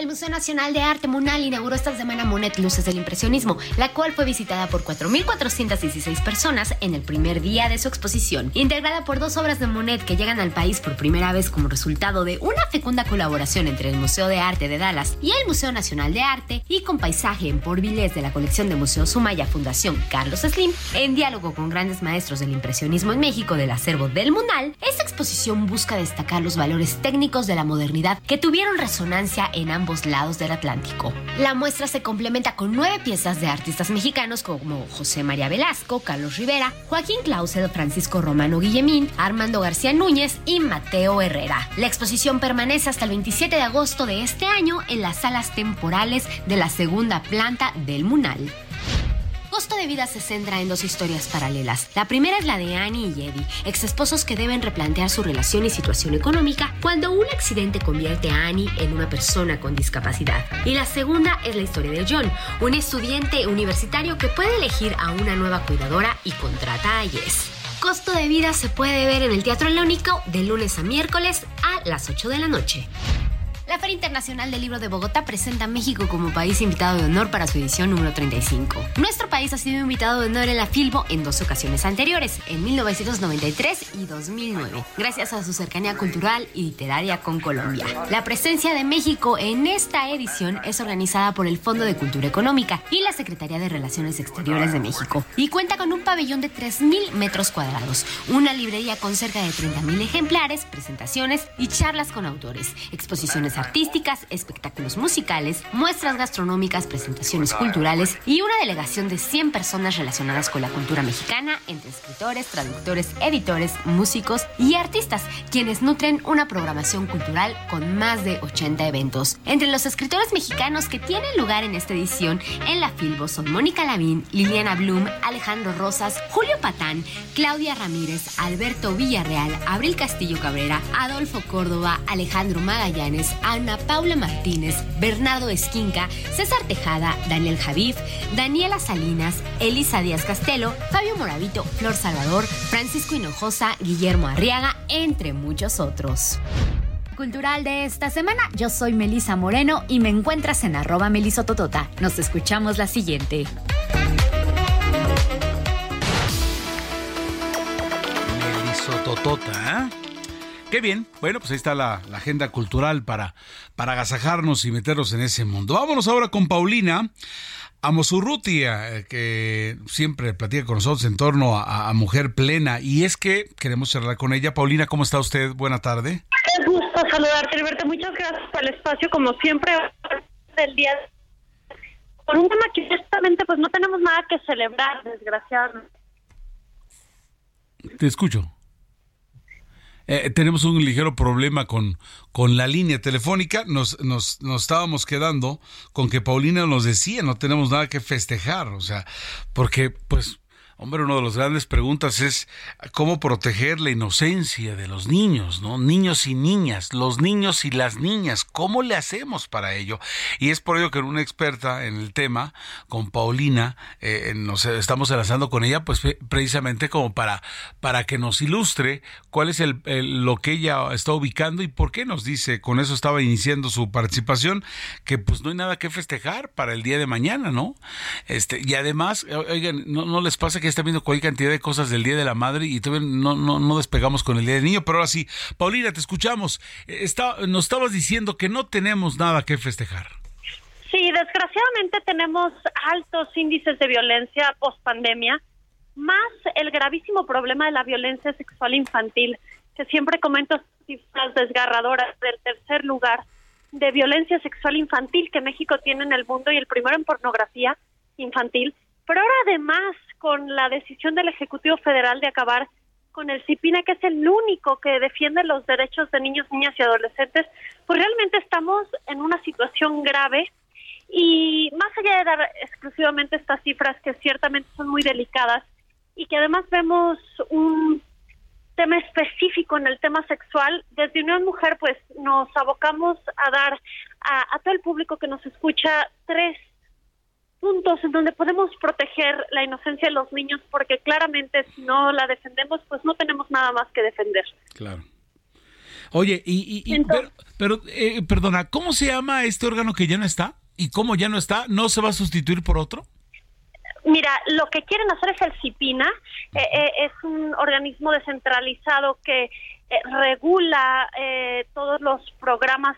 El Museo Nacional de Arte Munal inauguró esta semana Monet Luces del Impresionismo, la cual fue visitada por 4.416 personas en el primer día de su exposición. Integrada por dos obras de Monet que llegan al país por primera vez como resultado de una fecunda colaboración entre el Museo de Arte de Dallas y el Museo Nacional de Arte, y con paisaje en Port Villés de la colección de Museo Sumaya Fundación Carlos Slim, en diálogo con grandes maestros del impresionismo en México del acervo del Munal, esta exposición busca destacar los valores técnicos de la modernidad que tuvieron resonancia en ambos lados del Atlántico. La muestra se complementa con nueve piezas de artistas mexicanos como José María Velasco, Carlos Rivera, Joaquín Clausel, Francisco Romano Guillemín, Armando García Núñez y Mateo Herrera. La exposición permanece hasta el 27 de agosto de este año en las salas temporales de la segunda planta del Munal. Costo de Vida se centra en dos historias paralelas. La primera es la de Annie y Eddie, ex esposos que deben replantear su relación y situación económica cuando un accidente convierte a Annie en una persona con discapacidad. Y la segunda es la historia de John, un estudiante universitario que puede elegir a una nueva cuidadora y contrata a Jess. Costo de Vida se puede ver en el Teatro Leónico de lunes a miércoles a las 8 de la noche. La Feria Internacional del Libro de Bogotá presenta a México como país invitado de honor para su edición número 35. Nuestro país ha sido invitado de honor en la Filbo en dos ocasiones anteriores, en 1993 y 2009, gracias a su cercanía cultural y literaria con Colombia. La presencia de México en esta edición es organizada por el Fondo de Cultura Económica y la Secretaría de Relaciones Exteriores de México y cuenta con un pabellón de 3.000 metros cuadrados, una librería con cerca de 30.000 ejemplares, presentaciones y charlas con autores, exposiciones artísticas, espectáculos musicales, muestras gastronómicas, presentaciones culturales y una delegación de 100 personas relacionadas con la cultura mexicana, entre escritores, traductores, editores, músicos y artistas, quienes nutren una programación cultural con más de 80 eventos. Entre los escritores mexicanos que tienen lugar en esta edición en la Filbo son Mónica Lavín, Liliana Blum, Alejandro Rosas, Julio Patán, Claudia Ramírez, Alberto Villarreal, Abril Castillo Cabrera, Adolfo Córdoba, Alejandro Magallanes, Ana Paula Martínez, Bernardo Esquinca, César Tejada, Daniel Javif, Daniela Salinas, Elisa Díaz Castelo, Fabio Moravito, Flor Salvador, Francisco Hinojosa, Guillermo Arriaga, entre muchos otros cultural de esta semana. Yo soy Melisa Moreno y me encuentras en arroba melisototota. Nos escuchamos la siguiente. Melisototota, ¿eh? Qué bien. Bueno, pues ahí está la, agenda cultural para, para agasajarnos y meternos en ese mundo. Vámonos ahora con Paulina. Amosurrutia, eh, que siempre platica con nosotros en torno a, Mujer Plena. Y es que queremos charlar con ella. Paulina, ¿cómo está usted? Buena tarde. Qué gusto saludarte, Alberto. Muchas gracias por el espacio, como siempre, del día. Por un tema que justamente pues no tenemos nada que celebrar, desgraciadamente. Te escucho. Eh, tenemos un ligero problema con, con la línea telefónica. Nos, nos, nos estábamos quedando con que Paulina nos decía, no tenemos nada que festejar, o sea, porque pues Hombre, una de las grandes preguntas es cómo proteger la inocencia de los niños, ¿no? Niños y niñas, los niños y las niñas, ¿cómo le hacemos para ello? Y es por ello que una experta en el tema, con Paulina, eh, nos estamos enlazando con ella, pues precisamente como para, para que nos ilustre cuál es el, lo que ella está ubicando y por qué nos dice, con eso estaba iniciando su participación, que pues no hay nada que festejar para el día de mañana, ¿no? Este, y además, oigan, no, no les pasa que está viendo cualquier cantidad de cosas del Día de la Madre y todavía no, no, no despegamos con el Día del Niño, pero ahora sí, Paulina, te escuchamos. Está, nos estabas diciendo que no tenemos nada que festejar. Sí, desgraciadamente tenemos altos índices de violencia post pandemia, más el gravísimo problema de la violencia sexual infantil, que siempre comento cifras desgarradoras del tercer lugar de violencia sexual infantil que México tiene en el mundo y el primero en pornografía infantil. Pero ahora además con la decisión del Ejecutivo Federal de acabar con el CIPINA, que es el único que defiende los derechos de niños, niñas y adolescentes, pues realmente estamos en una situación grave. Y más allá de dar exclusivamente estas cifras que ciertamente son muy delicadas y que además vemos un tema específico en el tema sexual, desde Unión Mujer pues nos abocamos a dar a, a todo el público que nos escucha tres puntos en donde podemos proteger la inocencia de los niños, porque claramente si no la defendemos, pues no tenemos nada más que defender. Claro. Oye, y, pero, eh, perdona, ¿cómo se llama este órgano que ya no está? ¿Y cómo ya no está? ¿No se va a sustituir por otro? Mira, lo que quieren hacer es el CIPINA, eh, eh, es un organismo descentralizado que regula todos los programas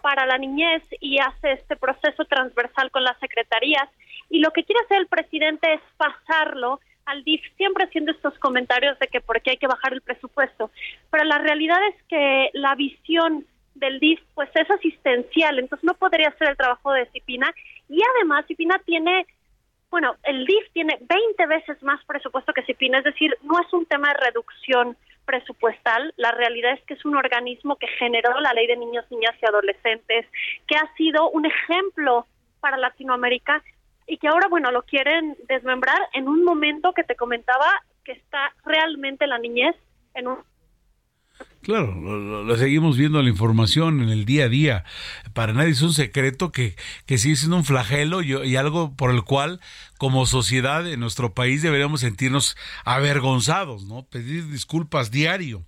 para la niñez y hace este proceso transversal con las secretarías. Y lo que quiere hacer el presidente es pasarlo al DIF, siempre haciendo estos comentarios de que por qué hay que bajar el presupuesto. Pero la realidad es que la visión del DIF pues es asistencial, entonces no podría hacer el trabajo de Cipina. Y además Cipina tiene, bueno, el DIF tiene 20 veces más presupuesto que Cipina, es decir, no es un tema de reducción presupuestal, la realidad es que es un organismo que generó la ley de niños, niñas y adolescentes, que ha sido un ejemplo para Latinoamérica y que ahora, bueno, lo quieren desmembrar en un momento que te comentaba que está realmente la niñez en un Claro, lo, seguimos viendo la información en el día a día. Para nadie es un secreto que, que sigue siendo un flagelo y, y, algo por el cual, como sociedad en nuestro país, deberíamos sentirnos avergonzados, ¿no? Pedir disculpas diario.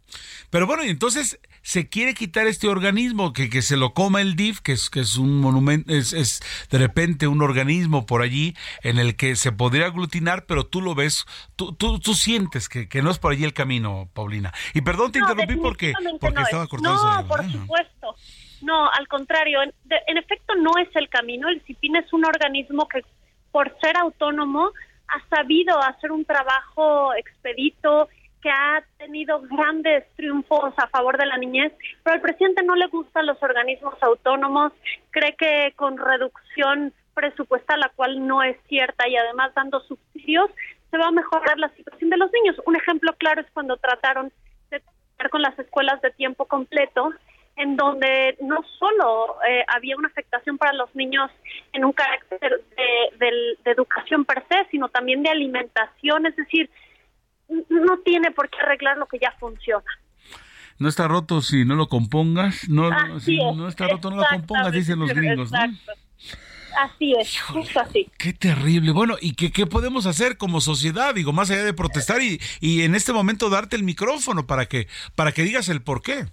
Pero bueno, y entonces se quiere quitar este organismo, que, que se lo coma el DIF, que es, que es un monumento, es, es de repente un organismo por allí en el que se podría aglutinar, pero tú lo ves, tú, tú, tú sientes que, que no es por allí el camino, Paulina. Y perdón, te interrumpí porque, porque estaba cortando. No, por supuesto. No, al contrario, en, en efecto no es el camino. El CIPIN es un organismo que, por ser autónomo, ha sabido hacer un trabajo expedito que ha tenido grandes triunfos a favor de la niñez, pero al presidente no le gustan los organismos autónomos, cree que con reducción presupuestal, la cual no es cierta, y además dando subsidios, se va a mejorar la situación de los niños. Un ejemplo claro es cuando trataron de con las escuelas de tiempo completo, en donde no solo eh, había una afectación para los niños en un carácter de, de educación per se, sino también de alimentación, es decir, no tiene por qué arreglar lo que ya funciona. No está roto si no lo compongas, no, si no está roto no lo compongas, dicen los gringos, ¿no? Así es, justo así. Qué terrible. Bueno, ¿y qué, qué podemos hacer como sociedad? Digo, más allá de protestar y, y en este momento darte el micrófono para que, para que digas el por qué.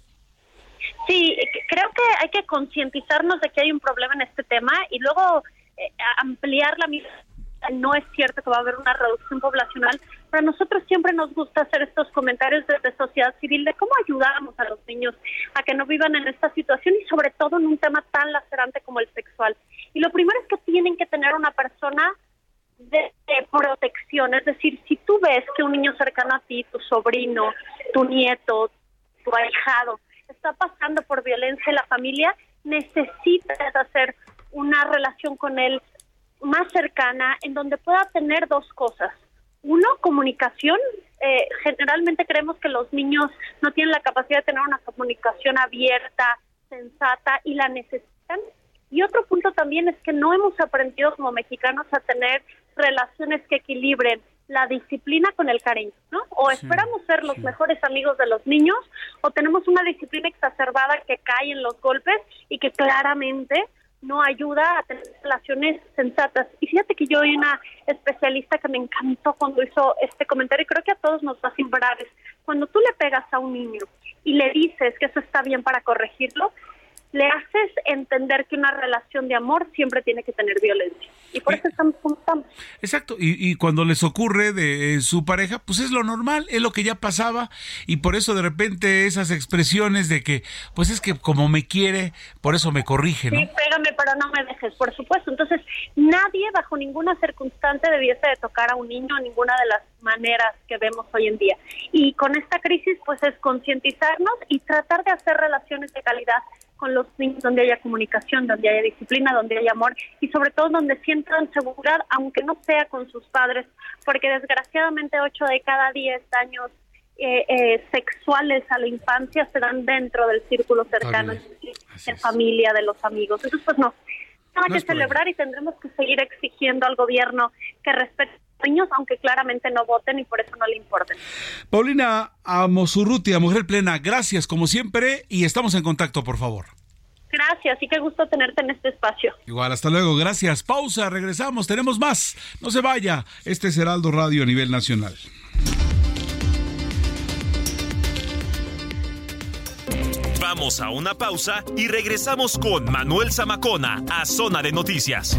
Sí, creo que hay que concientizarnos de que hay un problema en este tema y luego eh, ampliar la mirada no es cierto que va a haber una reducción poblacional, pero a nosotros siempre nos gusta hacer estos comentarios desde sociedad civil de cómo ayudamos a los niños a que no vivan en esta situación y sobre todo en un tema tan lacerante como el sexual. Y lo primero es que tienen que tener una persona de, protección, es decir, si tú ves que un niño cercano a ti, tu sobrino, tu nieto, tu ahijado, está pasando por violencia en la familia, necesitas hacer una relación con él más cercana en donde pueda tener dos cosas. Uno, comunicación. Eh, generalmente creemos que los niños no tienen la capacidad de tener una comunicación abierta, sensata y la necesitan. Y otro punto también es que no hemos aprendido como mexicanos a tener relaciones que equilibren la disciplina con el cariño, ¿no? O esperamos ser los mejores amigos de los niños o tenemos una disciplina exacerbada que cae en los golpes y que claramente no ayuda a tener relaciones sensatas. Y fíjate que yo hay una especialista que me encantó cuando hizo este comentario y creo que a todos nos va a simbrar. Es cuando tú le pegas a un niño y le dices que eso está bien para corregirlo, le haces entender que una relación de amor siempre tiene que tener violencia. Y por eso estamos como estamos. Exacto, y, y, cuando les ocurre de eh, su pareja, pues es lo normal, es lo que ya pasaba, y por eso de repente esas expresiones de que, pues es que como me quiere, por eso me corrige, ¿no? Sí, pégame, pero no me dejes, por supuesto. Entonces, nadie bajo ninguna circunstancia debiese de tocar a un niño a ninguna de las maneras que vemos hoy en día. Y con esta crisis, pues es concientizarnos y tratar de hacer relaciones de calidad con los niños donde haya comunicación, donde haya disciplina, donde haya amor y sobre todo donde sientan seguridad, aunque no sea con sus padres, porque desgraciadamente 8 de cada 10 años eh, eh, sexuales a la infancia se dan dentro del círculo cercano, de familia, de los amigos. Entonces, pues no, nada que celebrar y tendremos que seguir exigiendo al gobierno que respete aunque claramente no voten y por eso no le importen. Paulina Amosurrutia, Mujer Plena, gracias como siempre y estamos en contacto, por favor. Gracias y qué gusto tenerte en este espacio. Igual, hasta luego, gracias. Pausa, regresamos, tenemos más. No se vaya, este es Heraldo Radio a nivel nacional. Vamos a una pausa y regresamos con Manuel Zamacona a Zona de Noticias.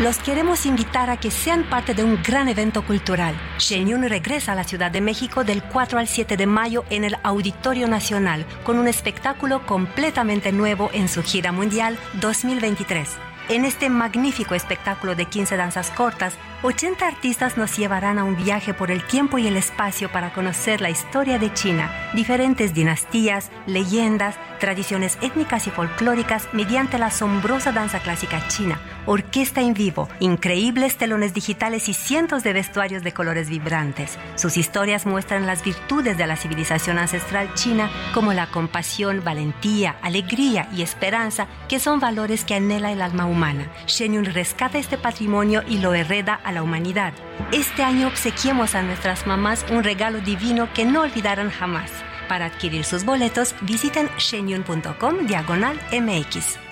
Los queremos invitar a que sean parte de un gran evento cultural. Shenyun regresa a la Ciudad de México del 4 al 7 de mayo en el Auditorio Nacional con un espectáculo completamente nuevo en su gira mundial 2023. En este magnífico espectáculo de 15 danzas cortas, 80 artistas nos llevarán a un viaje por el tiempo y el espacio para conocer la historia de China, diferentes dinastías, leyendas, tradiciones étnicas y folclóricas mediante la asombrosa danza clásica china, orquesta en vivo, increíbles telones digitales y cientos de vestuarios de colores vibrantes. Sus historias muestran las virtudes de la civilización ancestral china como la compasión, valentía, alegría y esperanza, que son valores que anhela el alma humana. Shenyun rescata este patrimonio y lo hereda a la humanidad. Este año obsequiemos a nuestras mamás un regalo divino que no olvidarán jamás. Para adquirir sus boletos, visiten shenyun.com diagonal MX.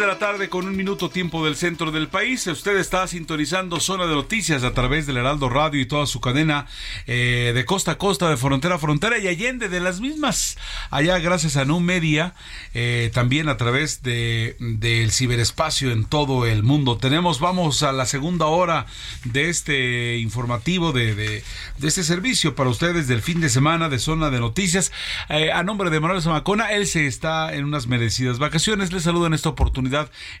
De la tarde con un minuto tiempo del centro del país. Usted está sintonizando Zona de Noticias a través del Heraldo Radio y toda su cadena eh, de costa a costa, de frontera a frontera y allende de las mismas. Allá gracias a Nu Media, eh, también a través de del ciberespacio en todo el mundo. Tenemos, vamos a la segunda hora de este informativo, de, de, de este servicio para ustedes del fin de semana de Zona de Noticias. Eh, a nombre de Manuel Zamacona, él se está en unas merecidas vacaciones. Le saludo en esta oportunidad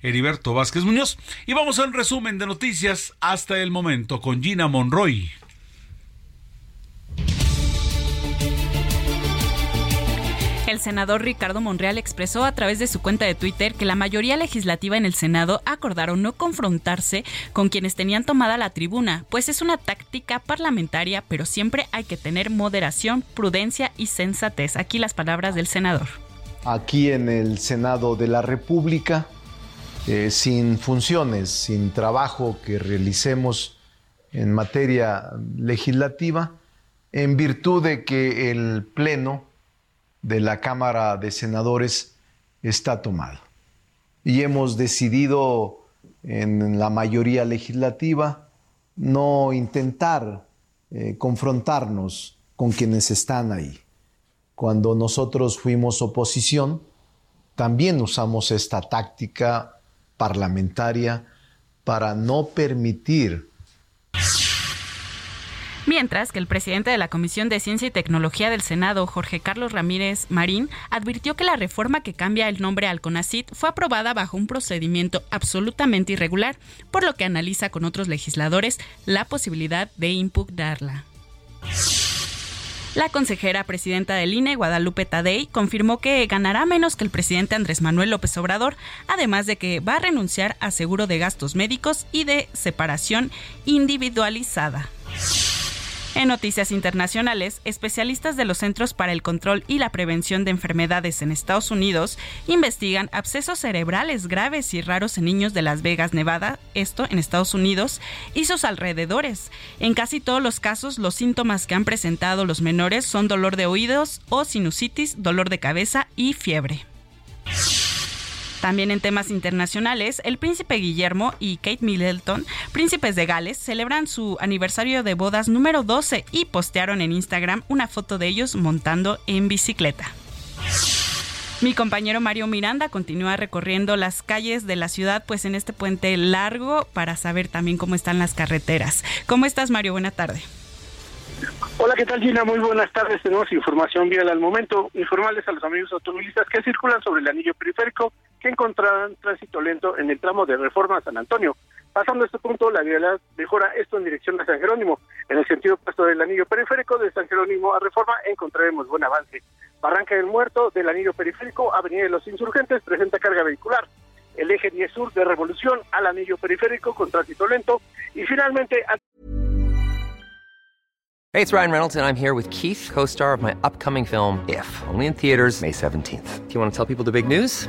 Heriberto Vázquez Muñoz. Y vamos a un resumen de noticias hasta el momento con Gina Monroy. El senador Ricardo Monreal expresó a través de su cuenta de Twitter que la mayoría legislativa en el Senado acordaron no confrontarse con quienes tenían tomada la tribuna, pues es una táctica parlamentaria, pero siempre hay que tener moderación, prudencia y sensatez. Aquí las palabras del senador aquí en el Senado de la República, eh, sin funciones, sin trabajo que realicemos en materia legislativa, en virtud de que el Pleno de la Cámara de Senadores está tomado. Y hemos decidido en la mayoría legislativa no intentar eh, confrontarnos con quienes están ahí cuando nosotros fuimos oposición, también usamos esta táctica parlamentaria para no permitir Mientras que el presidente de la Comisión de Ciencia y Tecnología del Senado, Jorge Carlos Ramírez Marín, advirtió que la reforma que cambia el nombre al CONACIT fue aprobada bajo un procedimiento absolutamente irregular, por lo que analiza con otros legisladores la posibilidad de impugnarla. La consejera presidenta del INE, Guadalupe Tadei, confirmó que ganará menos que el presidente Andrés Manuel López Obrador, además de que va a renunciar a seguro de gastos médicos y de separación individualizada. En noticias internacionales, especialistas de los Centros para el Control y la Prevención de Enfermedades en Estados Unidos investigan abscesos cerebrales graves y raros en niños de Las Vegas, Nevada, esto en Estados Unidos, y sus alrededores. En casi todos los casos, los síntomas que han presentado los menores son dolor de oídos o sinusitis, dolor de cabeza y fiebre. También en temas internacionales, el príncipe Guillermo y Kate Middleton, príncipes de Gales, celebran su aniversario de bodas número 12 y postearon en Instagram una foto de ellos montando en bicicleta. Mi compañero Mario Miranda continúa recorriendo las calles de la ciudad, pues en este puente largo, para saber también cómo están las carreteras. ¿Cómo estás, Mario? Buena tarde. Hola, ¿qué tal Gina? Muy buenas tardes. Tenemos información vial al momento. Informarles a los amigos automovilistas que circulan sobre el anillo periférico que encontrarán tránsito lento en el tramo de Reforma a San Antonio. Pasando este punto, la vialidad mejora esto en dirección a San Jerónimo. En el sentido opuesto del anillo periférico de San Jerónimo a Reforma encontraremos buen avance. Barranca del Muerto del anillo periférico, Avenida de los Insurgentes, presenta carga vehicular. El eje 10 sur de Revolución al anillo periférico con tránsito lento. Y finalmente... Hey, it's Ryan Reynolds and I'm here with Keith, co-star of my upcoming film, If, only in theaters May 17th. Do you want to tell people the big news?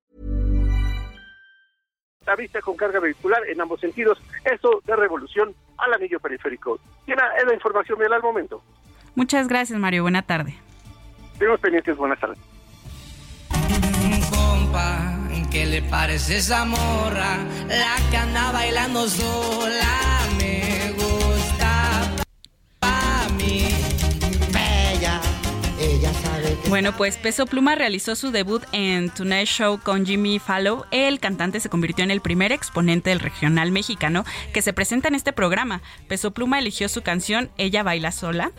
La vista con carga vehicular en ambos sentidos. Esto de revolución al anillo periférico. Tiene es la información vial al momento. Muchas gracias, Mario. Buena tarde. Tenemos pendientes. Buenas tardes. Compa, ¿qué le parece esa morra? La que anda bailando sola me gusta pa' mí. Bueno, pues Peso Pluma realizó su debut en Tonight Show con Jimmy Fallon. El cantante se convirtió en el primer exponente del regional mexicano que se presenta en este programa. Peso Pluma eligió su canción Ella baila sola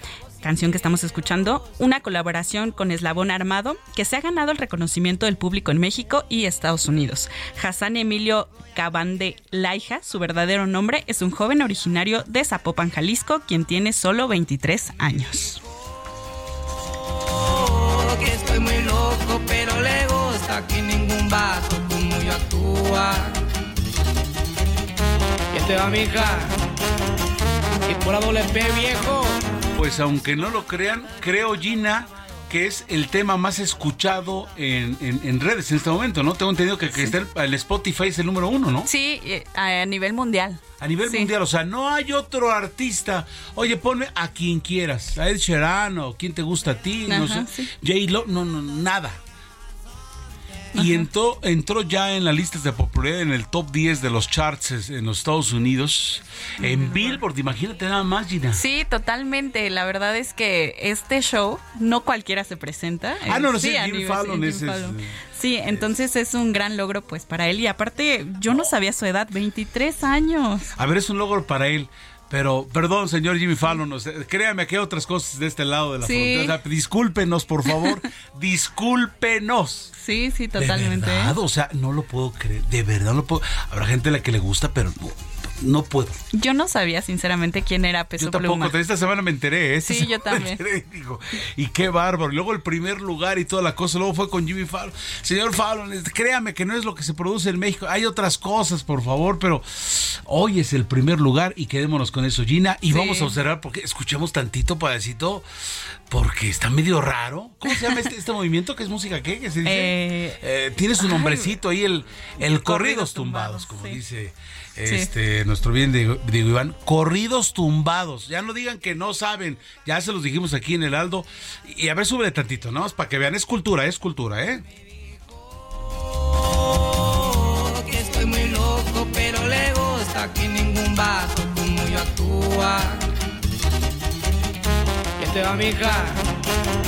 canción que estamos escuchando, una colaboración con Eslabón Armado que se ha ganado el reconocimiento del público en México y Estados Unidos. Hassan Emilio Cabande Laija, su verdadero nombre, es un joven originario de Zapopan, Jalisco, quien tiene solo 23 años. Que estoy muy loco, pero le gusta que ningún vato como yo actúa. ¿Qué te va, mija? Y por doble P, viejo. Pues aunque no lo crean, creo Gina que es el tema más escuchado en, en, en redes en este momento, ¿no? Tengo entendido que, que está el, el, Spotify es el número uno, ¿no? Sí, eh, a nivel mundial. A nivel Sí. mundial, o sea, no hay otro artista. Oye, ponme a quien quieras, a Ed Sheeran o quien te gusta a ti, no sé. sí. J-Lo, no, no, nada. Y entró, entró ya en las listas de popularidad en el top 10 de los charts en los Estados Unidos. En Billboard, imagínate nada más, Gina. Sí, totalmente. La verdad es que este show no cualquiera se presenta. Ah, no, no, Eh, sí, Jimmy nivel- Fallon es, Fallon. eh, Sí, entonces es un gran logro pues para él. Y aparte, yo no sabía su edad, 23 años. A ver, es un logro para él. Pero, perdón, señor Jimmy Fallon, créame que hay otras cosas de este lado de la Sí. frontera. O sea, discúlpenos, por favor. (laughs) discúlpenos. Sí, sí, De totalmente. verdad, o sea, no lo puedo creer. De verdad, no lo puedo. Habrá gente a la que le gusta, pero no, no puedo. Yo no sabía sinceramente quién era Peso Yo tampoco, Pluma. esta semana me enteré. ¿eh? Esta Sí, (laughs) yo me también. enteré, digo, y qué bárbaro. Y luego el primer lugar y toda la cosa. Luego fue con Jimmy Fallon. Señor Fallon, créame que no es lo que se produce en México. Hay otras cosas, por favor, pero hoy es el primer lugar y quedémonos con eso, Gina. Y Sí. vamos a observar, porque escuchemos tantito, padecito, porque está medio raro. ¿Cómo se llama este, este movimiento? ¿Qué es música qué? ¿Qué se dice? Eh, Eh, tiene su nombrecito ahí, el, el corridos Corridos tumbados, tumbados, como sí. dice este, nuestro bien Diego, Iván, corridos tumbados. Ya no digan que no saben, ya se los dijimos aquí en el Aldo. Y a ver, sube tantito, ¿no? Para que vean, es cultura, es cultura, ¿eh? Estoy muy loco, pero le gusta que ningún vaso como yo actúa. Te va, mija.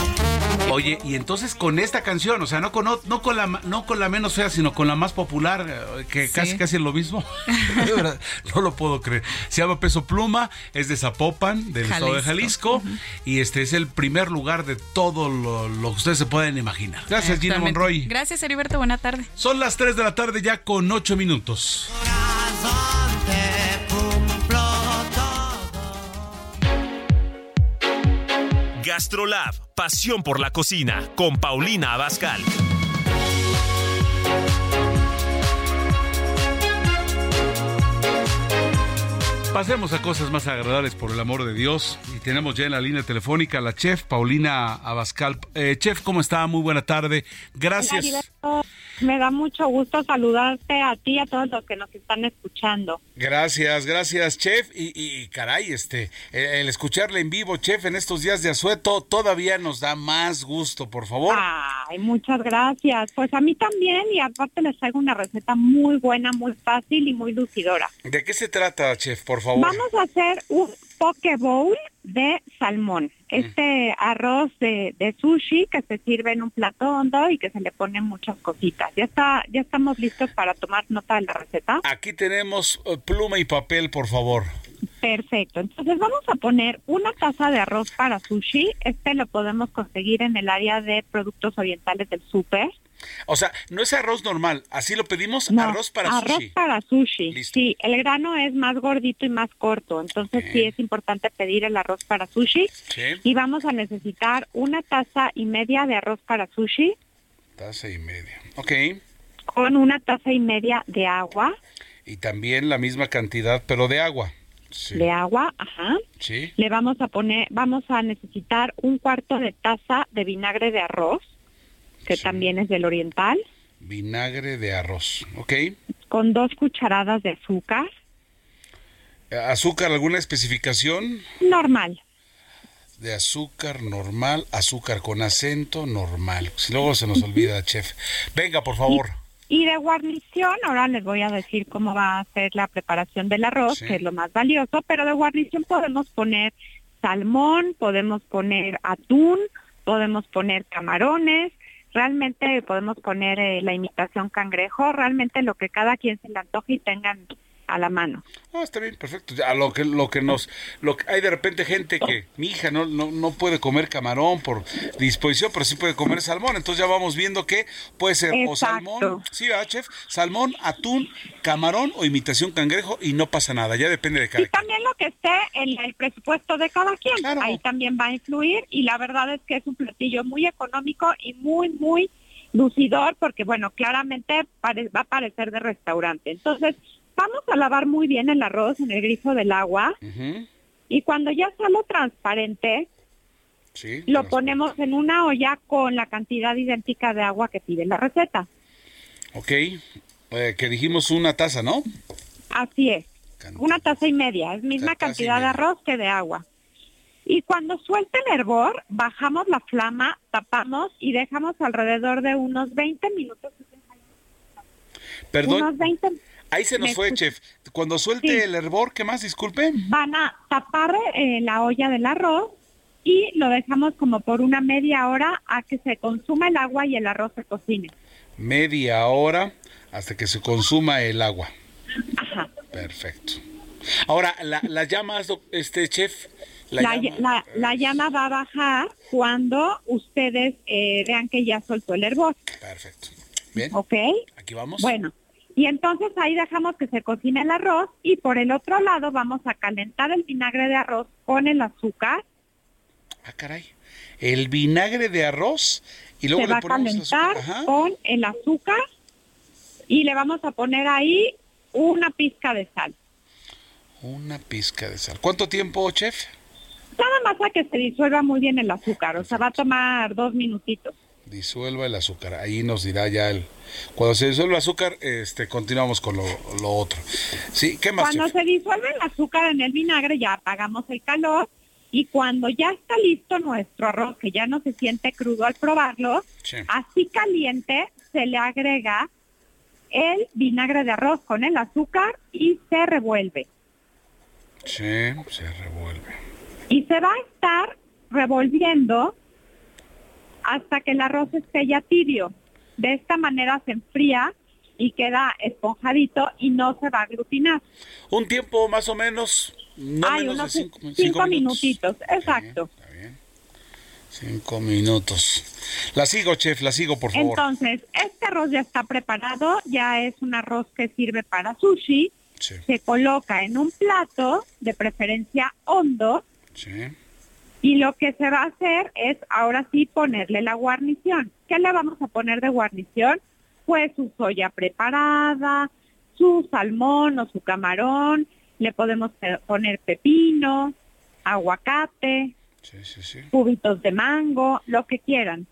Oye, y entonces con esta canción, o sea, no con, no con, la, no con la menos fea, sino con la más popular, eh, que casi casi es lo mismo. (laughs) no lo puedo creer. Se llama Peso Pluma, es de Zapopan, del estado de Jalisco, y este es el primer lugar de todo lo, lo que ustedes se pueden imaginar. Gracias, Gina. Monroy. Gracias, Heriberto. Buena tarde. Son las 3 de la tarde ya con 8 minutos. Gastrolab, pasión por la cocina, con Paulina Abascal. Pasemos a cosas más agradables por el amor de Dios. Y tenemos ya en la línea telefónica a la chef Paulina Abascal. Eh, chef, ¿cómo está? Muy buena tarde. Gracias. Me da mucho gusto saludarte a ti y a todos los que nos están escuchando. Gracias, gracias, chef. Y, y, caray, este, el, escucharle en vivo, chef, en estos días de asueto, todavía nos da más gusto, por favor. Ay, muchas gracias. Pues a mí también y aparte les traigo una receta muy buena, muy fácil y muy lucidora. ¿De qué se trata, chef, por favor? Vamos a hacer un poke bowl de salmón. Este arroz de, de sushi que se sirve en un plato hondo y que se le ponen muchas cositas. Ya está, ya estamos listos para tomar nota de la receta. Aquí tenemos eh, pluma y papel, por favor. Perfecto. Entonces vamos a poner una taza de arroz para sushi. Este lo podemos conseguir en el área de productos orientales del súper. O sea, no es arroz normal, así lo pedimos, No, arroz para arroz sushi. para sushi. Sí, el grano es más gordito y más corto, entonces sí es importante pedir el arroz para sushi. Sí. Y vamos a necesitar una taza y media de arroz para sushi Taza y media. Ok. con una taza y media de agua. Y también la misma cantidad, pero de agua. Sí. De agua, ajá. Sí. Le vamos a poner, vamos a necesitar un cuarto de taza de vinagre de arroz, que también es del oriental, Vinagre de arroz. Ok. con dos cucharadas de azúcar, ¿Azúcar, alguna especificación? normal. De azúcar normal, azúcar con acento normal. Si luego se nos olvida, chef. Venga, por favor. Y de guarnición, ahora les voy a decir cómo va a ser la preparación del arroz, Sí. que es lo más valioso, pero de guarnición podemos poner salmón, podemos poner atún, podemos poner camarones, realmente podemos poner eh, la imitación cangrejo, realmente lo que cada quien se le antoje y tengan a la mano. Ah, está bien, perfecto. A lo que lo que nos lo que hay de repente gente que mi hija no, no no puede comer camarón por disposición, pero sí puede comer salmón. Entonces ya vamos viendo que puede ser o salmón, sí, ¿verdad, chef, salmón, atún, camarón o imitación cangrejo y no pasa nada, ya depende de cada Y también lo que esté en el presupuesto de cada quien, ahí también va a influir y la verdad es que es un platillo muy económico y muy, muy lucidor porque, bueno, claramente pare- va a parecer de restaurante. Entonces, vamos a lavar muy bien el arroz en el grifo del agua y cuando ya sale transparente, Sí. lo ponemos en una olla con la cantidad idéntica de agua que pide la receta. Ok. Eh, que dijimos una taza, ¿no? Así es. Una taza y media, es misma cantidad de arroz que de agua. Y cuando suelte el hervor, bajamos la flama, tapamos y dejamos alrededor de unos 20 minutos. Perdón. Unos 20 Ahí se nos ¿Me fue, chef. Cuando suelte Sí. el hervor, ¿qué más? Disculpe. van a tapar eh, la olla del arroz y lo dejamos como por una media hora a que se consuma el agua y el arroz se cocine. Media hora hasta que se consuma el agua. Perfecto. Ahora, la, la llamas, este chef, la, La, llama- la- la llama va a bajar cuando ustedes eh, vean que ya soltó el hervor. Perfecto. Bien. ¿Ok? Aquí vamos. Bueno, y entonces ahí dejamos que se cocine el arroz y por el otro lado vamos a calentar el vinagre de arroz con el azúcar. Ah, caray. El vinagre de arroz y luego se le va a calentar con el azúcar y le vamos a poner ahí una pizca de sal. Una pizca de sal. ¿Cuánto tiempo, chef? Nada más a que se disuelva muy bien el azúcar, o sea, va a tomar dos minutitos. Disuelva el azúcar. Ahí nos dirá ya el. Cuando se disuelva el azúcar, este, continuamos con lo, lo otro. Sí, ¿qué más, Cuando chef? se disuelve el azúcar en el vinagre ya apagamos el calor y cuando ya está listo nuestro arroz, que ya no se siente crudo al probarlo, Sí. así caliente se le agrega el vinagre de arroz con el azúcar y se revuelve. Sí, se revuelve. Y se va a estar revolviendo hasta que el arroz esté ya tibio. De esta manera se enfría y queda esponjadito y no se va a aglutinar. Un tiempo más o menos, no menos unos de cinco, cinco, cinco minutitos, exacto. Cinco minutos. La sigo, chef, la sigo, por favor. Entonces, este arroz ya está preparado, ya es un arroz que sirve para sushi. Sí. Se coloca en un plato, de preferencia hondo, Sí. Y lo que se va a hacer es ahora sí ponerle la guarnición. ¿Qué le vamos a poner de guarnición? Pues su soya preparada, su salmón o su camarón, le podemos poner pepino, aguacate, Sí, sí, sí. cubitos de mango, lo que quieran.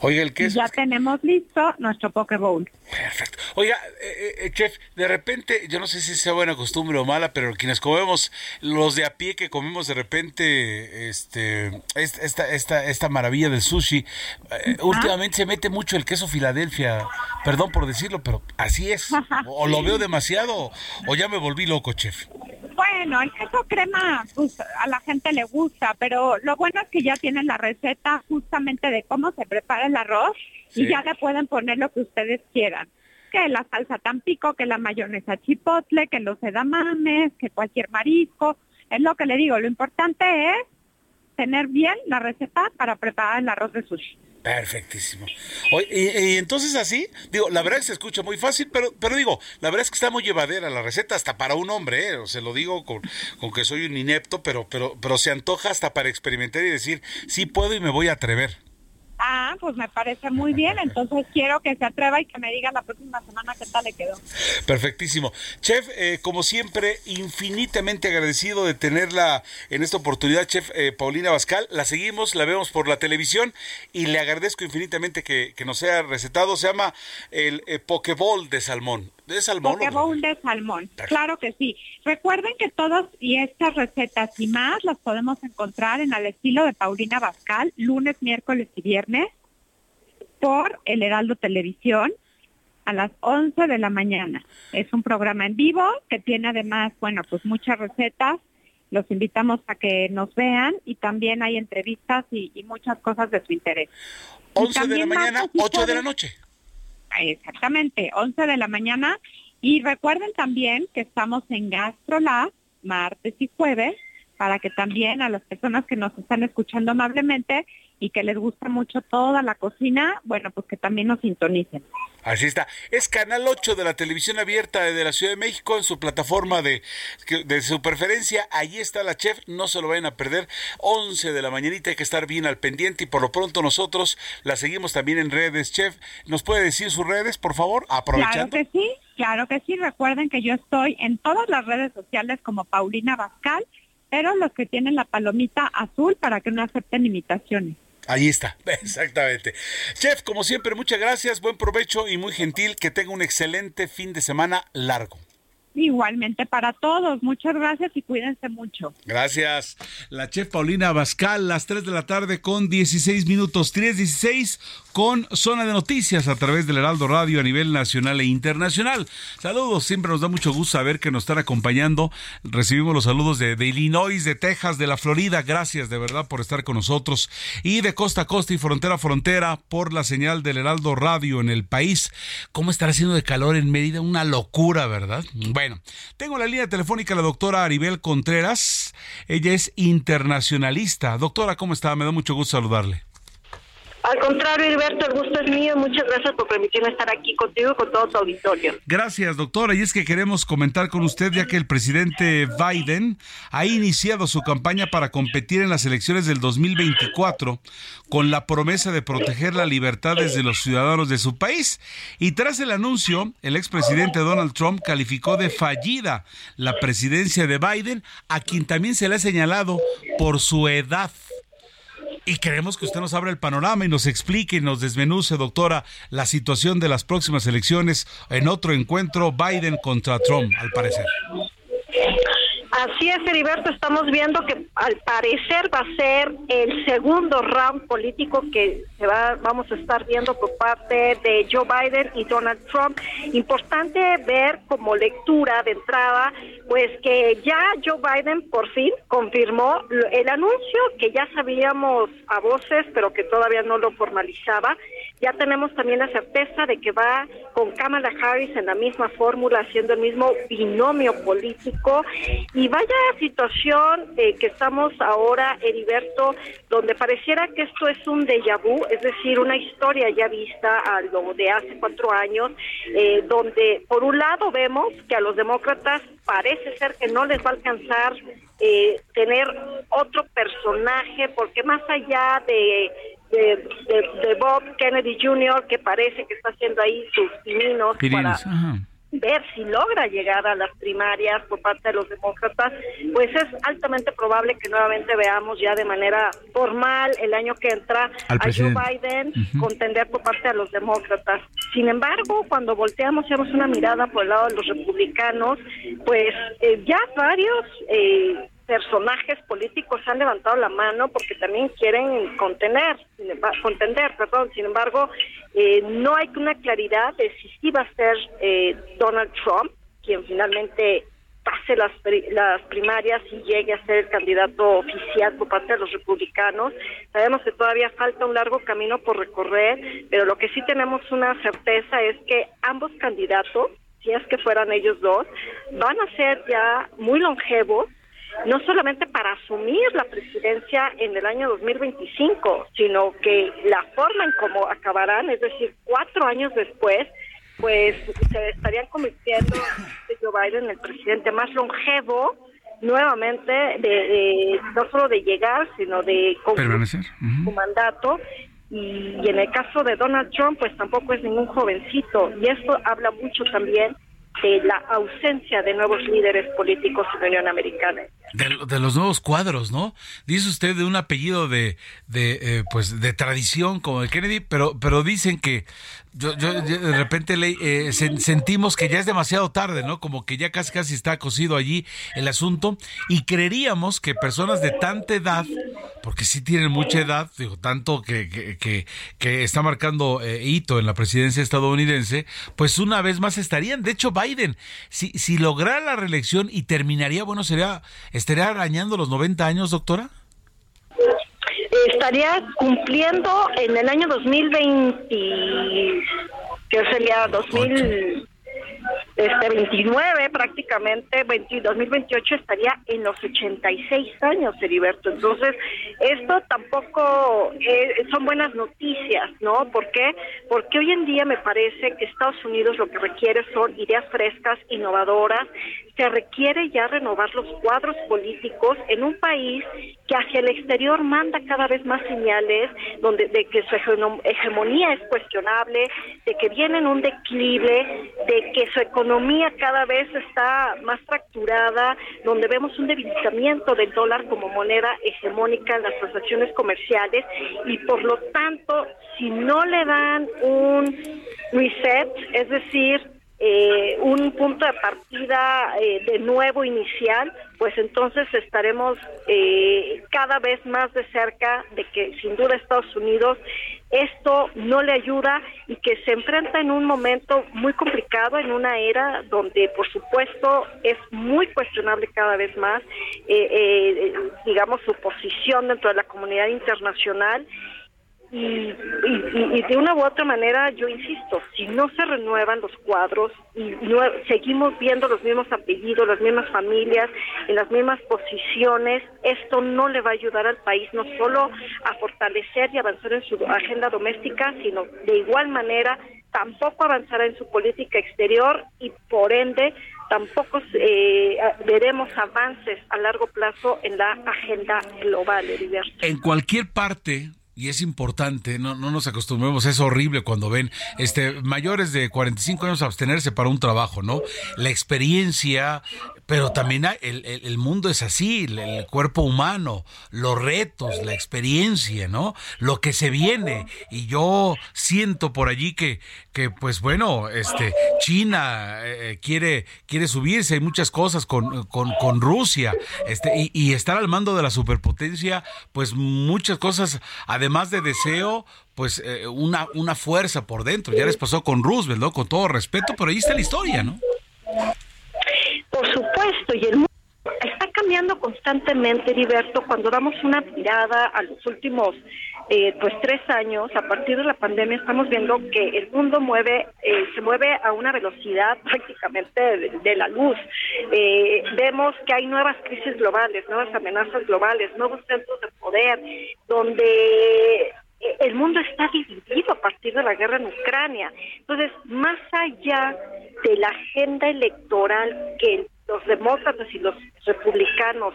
Oiga, el queso. Ya tenemos listo nuestro poke bowl. Perfecto. Oiga, eh, eh, chef, de repente, yo no sé si sea buena costumbre o mala, pero quienes comemos, los de a pie que comemos de repente, este, es- esta, esta, esta maravilla del sushi, eh, últimamente se mete mucho el queso Filadelfia. Perdón por decirlo, pero así es. (laughs) O lo veo demasiado, o ya me volví loco, chef. Bueno, el queso crema, pues a la gente le gusta, pero lo bueno es que ya tienen la receta justamente de cómo se prepara el arroz Sí. y ya le pueden poner lo que ustedes quieran. Que la salsa tampico, que la mayonesa chipotle, que los edamames, que cualquier marisco. Es lo que le digo, lo importante es tener bien la receta para preparar el arroz de sushi. Perfectísimo. Oye, y, y entonces así, digo, la verdad es que se escucha muy fácil, pero, pero digo, la verdad es que está muy llevadera la receta, hasta para un hombre, ¿eh? se lo digo con, con que soy un inepto, pero, pero, pero se antoja hasta para experimentar y decir, sí puedo y me voy a atrever. Ah, pues me parece muy bien, entonces quiero que se atreva y que me diga la próxima semana qué tal le quedó. Perfectísimo. Chef, eh, como siempre, infinitamente agradecido de tenerla en esta oportunidad, Chef eh, Paulina Bascal. La seguimos, la vemos por la televisión y le agradezco infinitamente que, nos sea recetado. Se llama el eh, Pokeball de salmón. ¿De salmón? Poke bowl de salmón, claro que sí. Recuerden que todas y estas recetas y más las podemos encontrar en al estilo de Paulina Bascal, lunes, miércoles y viernes, por El Heraldo Televisión a las 11 de la mañana. Es un programa en vivo que tiene además, bueno, pues muchas recetas. Los invitamos a que nos vean y también hay entrevistas y, y muchas cosas de su interés. Y 11 de la mañana, martes y 8 de la noche. Exactamente, 11 de la mañana. Y recuerden también que estamos en GastroLab martes y jueves para que también a las personas que nos están escuchando amablemente y que les gusta mucho toda la cocina, bueno, pues que también nos sintonicen. Así está. Es Canal 8 de la televisión abierta de la Ciudad de México en su plataforma de, de su preferencia. Allí está la chef, no se lo vayan a perder. 11 de la mañanita hay que estar bien al pendiente y por lo pronto nosotros la seguimos también en redes. Chef, ¿nos puede decir sus redes, por favor? Claro Aprovechando. que sí, claro que sí. Recuerden que yo estoy en todas las redes sociales como Paulina Bascal, pero los que tienen la palomita azul para que no acepten imitaciones. Ahí está, (laughs) exactamente. Chef, como siempre, muchas gracias, buen provecho y muy gentil. Que tenga un excelente fin de semana largo. Igualmente para todos. Muchas gracias y cuídense mucho. Gracias. La chef Paulina Bascal, las 3 de la tarde con 16 minutos, 3.16 con Zona de Noticias a través del Heraldo Radio a nivel nacional e internacional. Saludos, siempre nos da mucho gusto saber que nos están acompañando. Recibimos los saludos de, Illinois, de Texas, de la Florida. Gracias de verdad por estar con nosotros. Y de costa a costa y frontera a frontera por la señal del Heraldo Radio en el país. ¿Cómo estará haciendo de calor en Mérida? Una locura, ¿verdad? Bueno, tengo la línea telefónica la doctora Aribel Contreras. Ella es internacionalista. Doctora, ¿cómo está? Me da mucho gusto saludarle. Al contrario, Heriberto, el gusto es mío. Muchas gracias por permitirme estar aquí contigo y con todo tu auditorio. Gracias, doctora. Y es que queremos comentar con usted, ya que el presidente Biden ha iniciado su campaña para competir en las elecciones del 2024 con la promesa de proteger las libertades de los ciudadanos de su país. Y tras el anuncio, el expresidente Donald Trump calificó de fallida la presidencia de Biden, a quien también se le ha señalado por su edad. Y queremos que usted nos abra el panorama y nos explique y nos desmenuce, doctora, la situación de las próximas elecciones en otro encuentro Biden contra Trump, al parecer. Así es, Heriberto, estamos viendo que al parecer va a ser el segundo round político que se va, vamos a estar viendo por parte de Joe Biden y Donald Trump. Importante ver como lectura de entrada, pues que ya Joe Biden por fin confirmó el anuncio que ya sabíamos a voces, pero que todavía no lo formalizaba. Ya tenemos también la certeza de que va con Kamala Harris en la misma fórmula, haciendo el mismo binomio político. Y vaya situación eh, que estamos ahora, Heriberto, donde pareciera que esto es un déjà vu, es decir, una historia ya vista a lo de hace cuatro años, eh, donde por un lado vemos que a los demócratas parece ser que no les va a alcanzar eh, tener otro personaje, porque más allá de de, Bob Kennedy Jr., que parece que está haciendo ahí sus pininos para ver si logra llegar a las primarias por parte de los demócratas, pues es altamente probable que nuevamente veamos ya de manera formal el año que entra a Joe Biden contender por parte de los demócratas. Sin embargo, cuando volteamos y una mirada por el lado de los republicanos, pues eh, ya varios eh, personajes políticos han levantado la mano porque también quieren contener, contender, perdón. Sin embargo, eh, no hay una claridad de si sí va a ser eh, Donald Trump quien finalmente pase las, las primarias y llegue a ser el candidato oficial por parte de los republicanos. Sabemos que todavía falta un largo camino por recorrer, pero lo que sí tenemos una certeza es que ambos candidatos, si es que fueran ellos dos, van a ser ya muy longevos no solamente para asumir la presidencia en el año 2025, sino que la forma en cómo acabarán, es decir, cuatro años después, pues se estarían convirtiendo Joe Biden en el presidente más longevo nuevamente de, no solo de llegar sino de permanecer su mandato. Y, y, en el caso de Donald Trump pues tampoco es ningún jovencito. Y esto habla mucho también de la ausencia de nuevos líderes políticos en la Unión Americana. De, los nuevos cuadros, ¿no? Dice usted de un apellido de, de eh, pues de tradición como el Kennedy, pero pero dicen que yo, yo de repente eh, sentimos que ya es demasiado tarde, ¿no? Como que ya casi casi está cocido allí el asunto y creeríamos que personas de tanta edad, porque sí tienen mucha edad, digo, tanto que, que, que, está marcando eh, hito en la presidencia estadounidense, pues una vez más estarían. De hecho, Biden, si, si lograra la reelección y terminaría, bueno, sería, estaría arañando los 90 años, doctora estaría cumpliendo en el año 2020, que sería 2000 este 29 prácticamente, 2028 estaría en los 86 años, Heriberto. Entonces, esto tampoco eh, son buenas noticias, ¿no? ¿Por qué? Porque hoy en día me parece que Estados Unidos lo que requiere son ideas frescas, innovadoras. Se requiere ya renovar los cuadros políticos en un país que hacia el exterior manda cada vez más señales donde de que su hegemonía es cuestionable, de que viene en un declive, de que su economía cada vez está más fracturada, donde vemos un debilitamiento del dólar como moneda hegemónica en las transacciones comerciales y por lo tanto, si no le dan un reset, es decir, eh, un punto de partida eh, de nuevo inicial, pues entonces estaremos eh, cada vez más de cerca de que sin duda Estados Unidos esto no le ayuda y que se enfrenta en un momento muy complicado, en una era donde por supuesto es muy cuestionable cada vez más, digamos, su posición dentro de la comunidad internacional y, de una u otra manera, yo insisto, si no se renuevan los cuadros y seguimos viendo los mismos apellidos, las mismas familias, en las mismas posiciones, esto no le va a ayudar al país no solo a fortalecer y avanzar en su agenda doméstica, sino de igual manera tampoco avanzará en su política exterior y por ende tampoco eh, veremos avances a largo plazo en la agenda global, En cualquier parte y es importante, no, no nos acostumbremos, es horrible cuando ven este mayores de 45 años abstenerse para un trabajo, ¿no? La experiencia, pero también el, el, mundo es así, el, cuerpo humano, los retos, la experiencia, ¿no? Lo que se viene. Y yo siento por allí que, que pues bueno, este, China eh, quiere, quiere subirse, hay muchas cosas con, con, con Rusia, este, y, y estar al mando de la superpotencia, pues muchas cosas, además de deseo, pues eh, una, una fuerza por dentro. Ya les pasó con Roosevelt, ¿no? Con todo respeto, pero ahí está la historia, ¿no? Por supuesto, y el mundo está cambiando constantemente, Heriberto, cuando damos una mirada a los últimos eh, pues tres años, a partir de la pandemia, estamos viendo que el mundo mueve, eh, se mueve a una velocidad prácticamente de, la luz. Eh, vemos que hay nuevas crisis globales, nuevas amenazas globales, nuevos centros de poder, donde el mundo está dividido a partir de la guerra en Ucrania. Entonces, más allá de la agenda electoral que los demócratas y los republicanos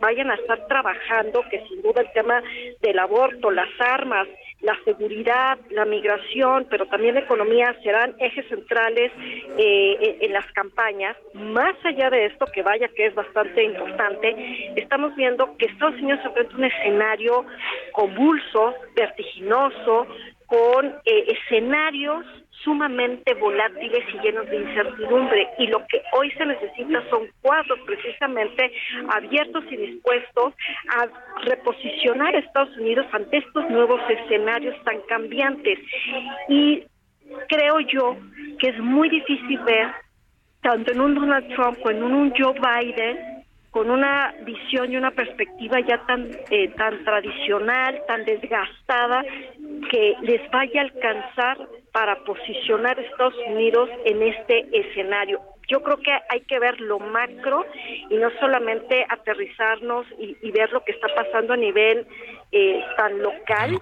vayan a estar trabajando, que sin duda el tema del aborto, las armas, la seguridad, la migración, pero también la economía serán ejes centrales eh, en las campañas. Más allá de esto, que vaya que es bastante importante, estamos viendo que Estados Unidos se enfrenta un escenario convulso, vertiginoso, con eh, escenarios sumamente volátiles y llenos de incertidumbre. Y lo que hoy se necesita son cuadros precisamente abiertos y dispuestos a reposicionar a Estados Unidos ante estos nuevos escenarios tan cambiantes. Y creo yo que es muy difícil ver, tanto en un Donald Trump como en un Joe Biden, con una visión y una perspectiva ya tan eh, tan tradicional, tan desgastada, que les vaya a alcanzar para posicionar a Estados Unidos en este escenario. Yo creo que hay que ver lo macro y no solamente aterrizarnos y, ver lo que está pasando a nivel eh, tan local,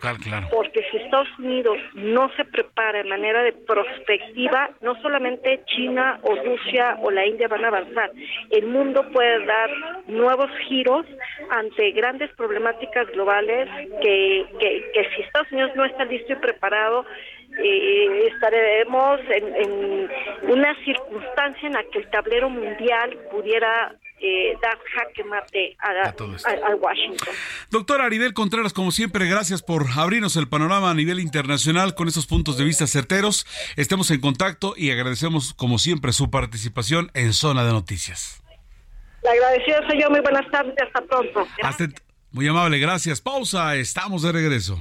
porque si Estados Unidos no se prepara de manera de prospectiva, no solamente China o Rusia o la India van a avanzar, el mundo puede dar nuevos giros ante grandes problemáticas globales que, que, que si Estados Unidos no está listo y preparado, eh, estaremos en, una circunstancia en la que el tablero mundial pudiera eh, dar jaque mate a, Washington. Doctora Aribel Contreras, como siempre, gracias por abrirnos el panorama a nivel internacional con esos puntos de vista certeros. Estemos en contacto y agradecemos, como siempre, su participación en Zona de Noticias. La agradecida soy yo. Muy buenas tardes. Hasta pronto. muy amable. Gracias. Pausa. Estamos de regreso.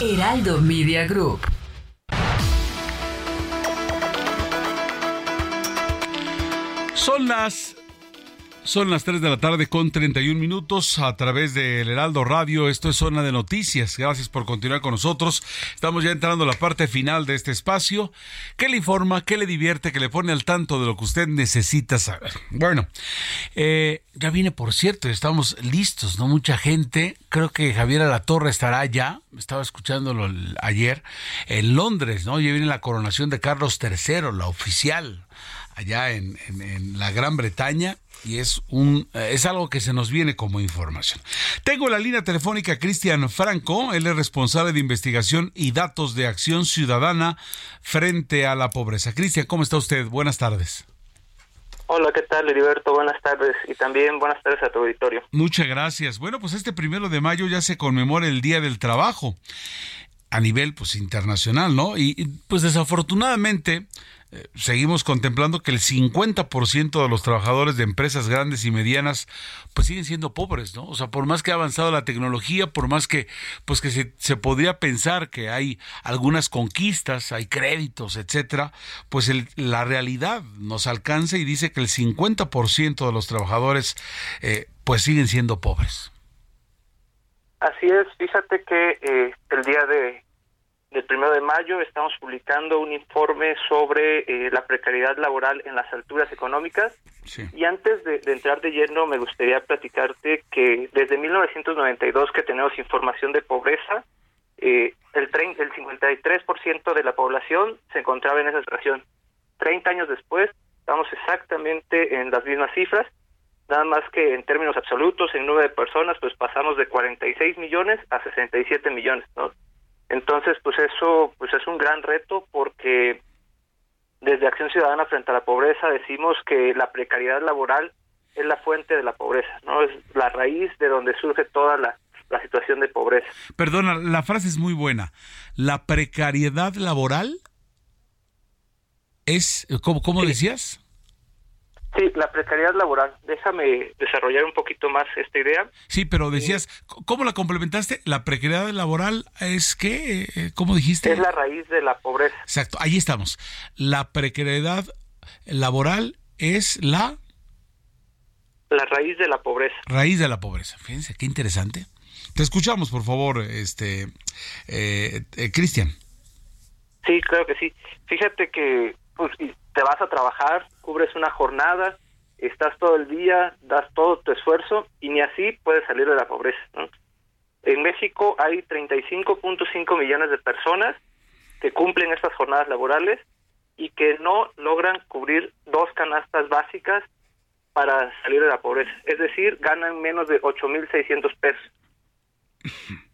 Heraldo Media Group. Son las son las 3 de la tarde con 31 minutos a través del Heraldo Radio. Esto es Zona de Noticias. Gracias por continuar con nosotros. Estamos ya entrando a la parte final de este espacio. ¿Qué le informa? ¿Qué le divierte? ¿Qué le pone al tanto de lo que usted necesita saber? Bueno, eh, ya viene por cierto, estamos listos, ¿no? Mucha gente. Creo que Javier Alatorre estará ya. Estaba escuchándolo ayer en Londres, ¿no? Ya viene la coronación de Carlos III, la oficial allá en, la Gran Bretaña y es un eh, es algo que se nos viene como información. Tengo la línea telefónica Cristian Franco, él es responsable de investigación y datos de acción ciudadana frente a la pobreza. Cristian, ¿cómo está usted? Buenas tardes. Hola, ¿qué tal, Heriberto? Buenas tardes y también buenas tardes a tu auditorio. Muchas gracias. Bueno, pues este primero de mayo ya se conmemora el Día del Trabajo a nivel pues internacional, ¿no? Y, pues desafortunadamente eh, seguimos contemplando que el 50% de los trabajadores de empresas grandes y medianas pues siguen siendo pobres, ¿no? O sea, por más que ha avanzado la tecnología, por más que pues que se, se podría pensar que hay algunas conquistas, hay créditos, etcétera, pues el, la realidad nos alcanza y dice que el 50% de los trabajadores eh, pues siguen siendo pobres. Así es, fíjate que eh, el día de del primero de mayo estamos publicando un informe sobre eh, la precariedad laboral en las alturas económicas. Y antes de, entrar de lleno, me gustaría platicarte que desde 1992 que tenemos información de pobreza, eh, el, el 53% de la población se encontraba en esa situación. 30 años después, estamos exactamente en las mismas cifras, nada más que en términos absolutos, en número de personas, pues pasamos de 46 millones a 67 millones, ¿no? Entonces, pues eso pues es un gran reto porque desde Acción Ciudadana frente a la pobreza decimos que la precariedad laboral es la fuente de la pobreza, ¿no? Es la raíz de donde surge toda la, situación de pobreza. Perdona, la frase es muy buena. La precariedad laboral es, ¿cómo, cómo decías? Sí, la precariedad laboral. Déjame desarrollar un poquito más esta idea. Sí, pero decías, ¿cómo la complementaste? La precariedad laboral es qué? ¿Cómo dijiste? Es la raíz de la pobreza. Exacto, ahí estamos. La precariedad laboral es la... La raíz de la pobreza. Raíz de la pobreza. Fíjense, qué interesante. Te escuchamos, por favor, este, eh, eh, Cristian. Sí, claro que sí. Fíjate que pues, te vas a trabajar, cubres una jornada, estás todo el día, das todo tu esfuerzo y ni así puedes salir de la pobreza. En México hay 35.5 millones de personas que cumplen estas jornadas laborales y que no logran cubrir dos canastas básicas para salir de la pobreza. Es decir, ganan menos de 8.600 pesos. (laughs)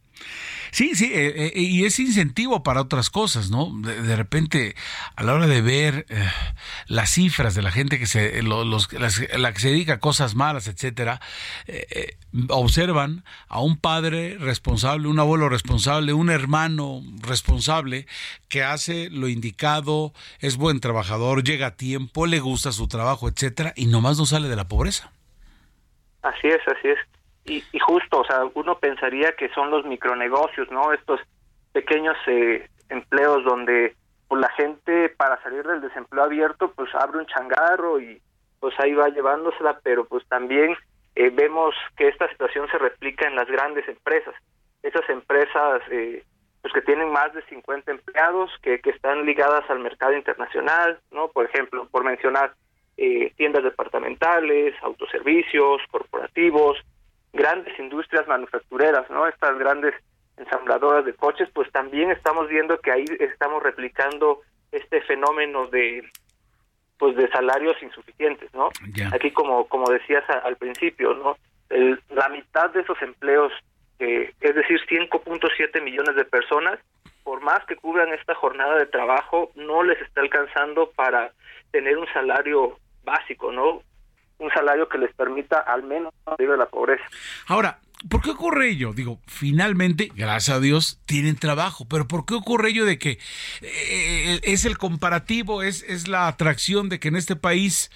Sí, sí, eh, eh, y es incentivo para otras cosas, ¿no? De, repente, a la hora de ver eh, las cifras de la gente que se, los, la que se dedica a cosas malas, etcétera, observan a un padre responsable, un abuelo responsable, un hermano responsable que hace lo indicado, es buen trabajador, llega a tiempo, le gusta su trabajo, etcétera, y nomás no sale de la pobreza. Así es, así es. Y, justo, o sea, uno pensaría que son los micronegocios, ¿no? Estos pequeños eh, empleos donde pues la gente para salir del desempleo abierto pues abre un changarro y pues ahí va llevándosela, pero pues también eh, vemos que esta situación se replica en las grandes empresas. Esas empresas eh, pues que tienen más de 50 empleados, que, que están ligadas al mercado internacional, ¿no? Por ejemplo, por mencionar tiendas departamentales, autoservicios, corporativos, grandes industrias manufactureras, ¿no? Estas grandes ensambladoras de coches, pues también estamos viendo que ahí estamos replicando este fenómeno de pues de salarios insuficientes, ¿no? Aquí como como decías al principio, ¿no? la mitad de esos empleos, es decir, 5.7 millones de personas, por más que cubran esta jornada de trabajo, no les está alcanzando para tener un salario básico, ¿no? Un salario que les permita al menos salir de la pobreza. Ahora, ¿por qué ocurre ello? Digo, finalmente, gracias a Dios, tienen trabajo, pero ¿por qué ocurre ello de que eh, es el comparativo, es, es la atracción de que en este país...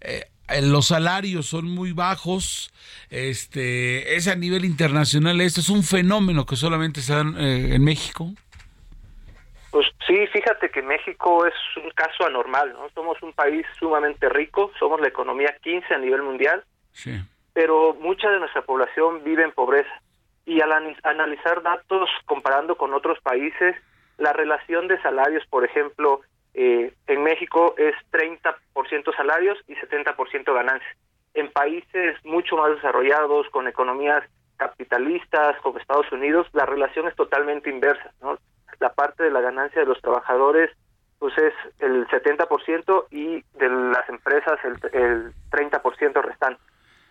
Eh, los salarios son muy bajos, este, es a nivel internacional, esto es un fenómeno que solamente se da eh, en México. Pues sí, fíjate que México es un caso anormal, ¿no? Somos un país sumamente rico, somos la economía 15 a nivel mundial, pero mucha de nuestra población vive en pobreza. Y al analizar datos comparando con otros países, la relación de salarios, por ejemplo, eh, en México es 30% salarios y 70% ganancias. En países mucho más desarrollados, con economías capitalistas, como Estados Unidos, la relación es totalmente inversa, ¿no? La parte de la ganancia de los trabajadores pues es el 70% y de las empresas el, el 30% restante.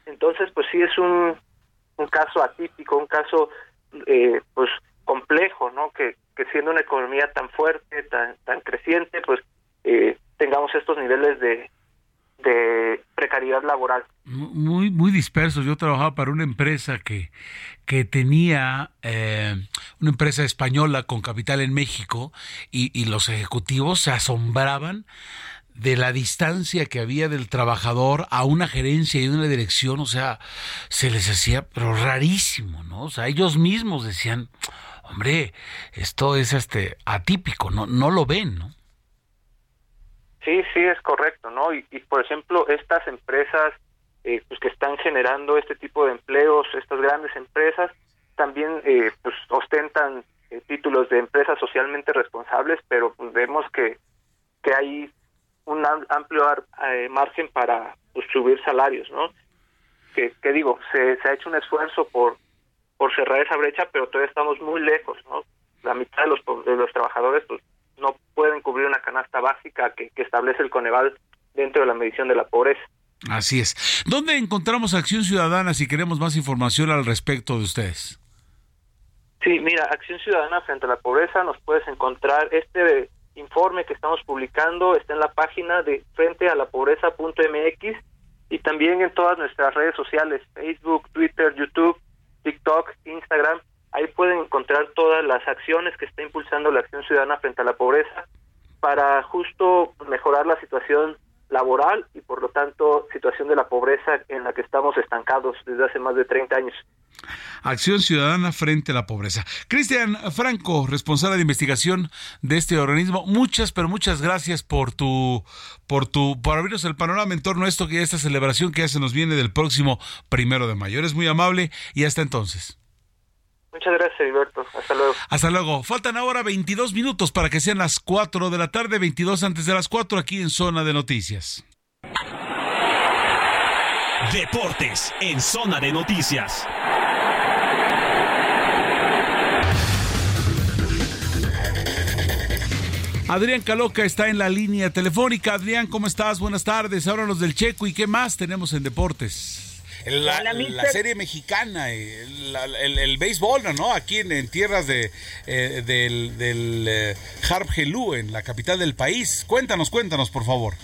Entonces, pues sí es un, un caso atípico, un caso eh, pues complejo, ¿no? Que, que siendo una economía tan fuerte, tan, tan creciente, pues eh, tengamos estos niveles de, de precariedad laboral. Muy, muy dispersos. Yo trabajaba para una empresa que, que tenía eh, una empresa española con capital en México y, y los ejecutivos se asombraban de la distancia que había del trabajador a una gerencia y una dirección, o sea, se les hacía, pero rarísimo, ¿no? O sea, ellos mismos decían, hombre, esto es este atípico, no, no lo ven, ¿no? Sí, sí, es correcto, ¿no? Y, por ejemplo, estas empresas eh, pues que están generando este tipo de empleos, estas grandes empresas, también eh, pues ostentan eh, títulos de empresas socialmente responsables, pero pues vemos que, que hay un amplio margen para pues, subir salarios, ¿no? Que, que digo, se, se ha hecho un esfuerzo por, por cerrar esa brecha, pero todavía estamos muy lejos, ¿no? La mitad de los, de los trabajadores pues no pueden cubrir una canasta básica que, establece el Coneval dentro de la medición de la pobreza. Así es. ¿Dónde encontramos Acción Ciudadana si queremos más información al respecto de ustedes? Sí, mira, Acción Ciudadana frente a la pobreza nos puedes encontrar este informe que estamos publicando está en la página de frente a la pobreza.mx y también en todas nuestras redes sociales, Facebook, Twitter, YouTube, TikTok, Instagram Ahí pueden encontrar todas las acciones que está impulsando la Acción Ciudadana frente a la pobreza para justo mejorar la situación laboral y por lo tanto situación de la pobreza en la que estamos estancados desde hace más de 30 años. Acción Ciudadana frente a la pobreza. Cristian Franco, responsable de investigación de este organismo, muchas, pero muchas gracias por tu, por tu, por abrirnos el panorama en torno a esto que esta celebración que ya se nos viene del próximo primero de mayo. Eres muy amable y hasta entonces. Muchas gracias, Alberto. Hasta luego. Hasta luego. Faltan ahora 22 minutos para que sean las 4 de la tarde, 22 antes de las 4 aquí en Zona de Noticias. Deportes en Zona de Noticias. Adrián Caloca está en la línea telefónica. Adrián, ¿cómo estás? Buenas tardes. Ahora los del Checo y qué más tenemos en deportes. La, serie mexicana, eh, el, béisbol, ¿no? Aquí en, tierras de, eh, del, del eh, Helú, en la capital del país. Cuéntanos, cuéntanos, por favor.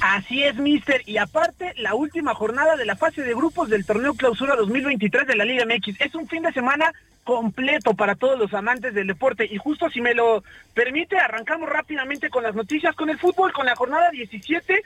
Así es, mister. Y aparte, la última jornada de la fase de grupos del torneo Clausura 2023 de la Liga MX. Es un fin de semana completo para todos los amantes del deporte. Y justo si me lo permite, arrancamos rápidamente con las noticias, con el fútbol, con la jornada 17,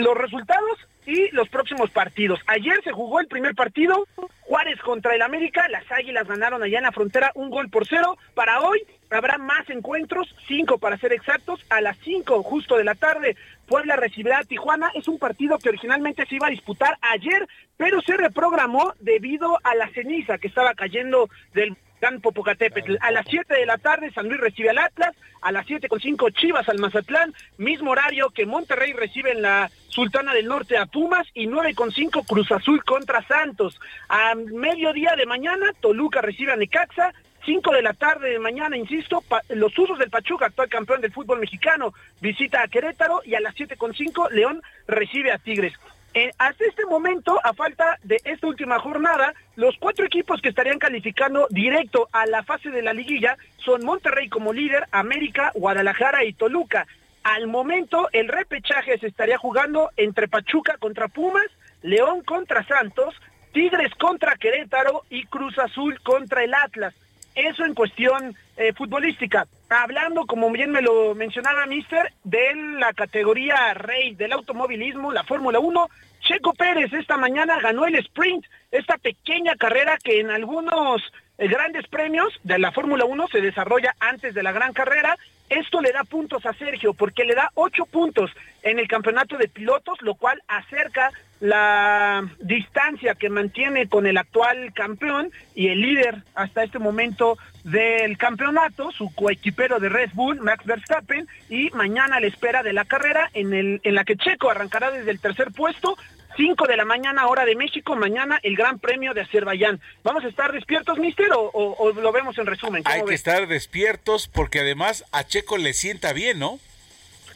los resultados y los próximos partidos. Ayer se jugó el primer partido, Juárez contra el América, las Águilas ganaron allá en la frontera un gol por cero. Para hoy habrá más encuentros, cinco para ser exactos, a las cinco justo de la tarde. Puebla recibirá a Tijuana. Es un partido que originalmente se iba a disputar ayer, pero se reprogramó debido a la ceniza que estaba cayendo del campo Popocatépetl. A las 7 de la tarde San Luis recibe al Atlas, a las siete con cinco Chivas al Mazatlán, mismo horario que Monterrey recibe en la Sultana del Norte a Pumas y nueve con cinco Cruz Azul contra Santos. A mediodía de mañana Toluca recibe a Necaxa, 5 de la tarde de mañana, insisto, los usos del Pachuca, actual campeón del fútbol mexicano, visita a Querétaro y a las siete con cinco León recibe a Tigres. Eh, hasta este momento, a falta de esta última jornada, los cuatro equipos que estarían calificando directo a la fase de la liguilla son Monterrey como líder, América, Guadalajara y Toluca. Al momento, el repechaje se estaría jugando entre Pachuca contra Pumas, León contra Santos, Tigres contra Querétaro y Cruz Azul contra el Atlas. Eso en cuestión eh, futbolística. Hablando, como bien me lo mencionaba Mister, de la categoría rey del automovilismo, la Fórmula 1, Checo Pérez esta mañana ganó el sprint, esta pequeña carrera que en algunos eh, grandes premios de la Fórmula 1 se desarrolla antes de la gran carrera. Esto le da puntos a Sergio porque le da ocho puntos en el campeonato de pilotos, lo cual acerca la distancia que mantiene con el actual campeón y el líder hasta este momento del campeonato, su coequipero de Red Bull, Max Verstappen, y mañana la espera de la carrera en, el, en la que Checo arrancará desde el tercer puesto, 5 de la mañana hora de México, mañana el Gran Premio de Azerbaiyán. ¿Vamos a estar despiertos, mister, o, lo vemos en resumen? Hay que estar despiertos porque además a Checo le sienta bien, ¿no?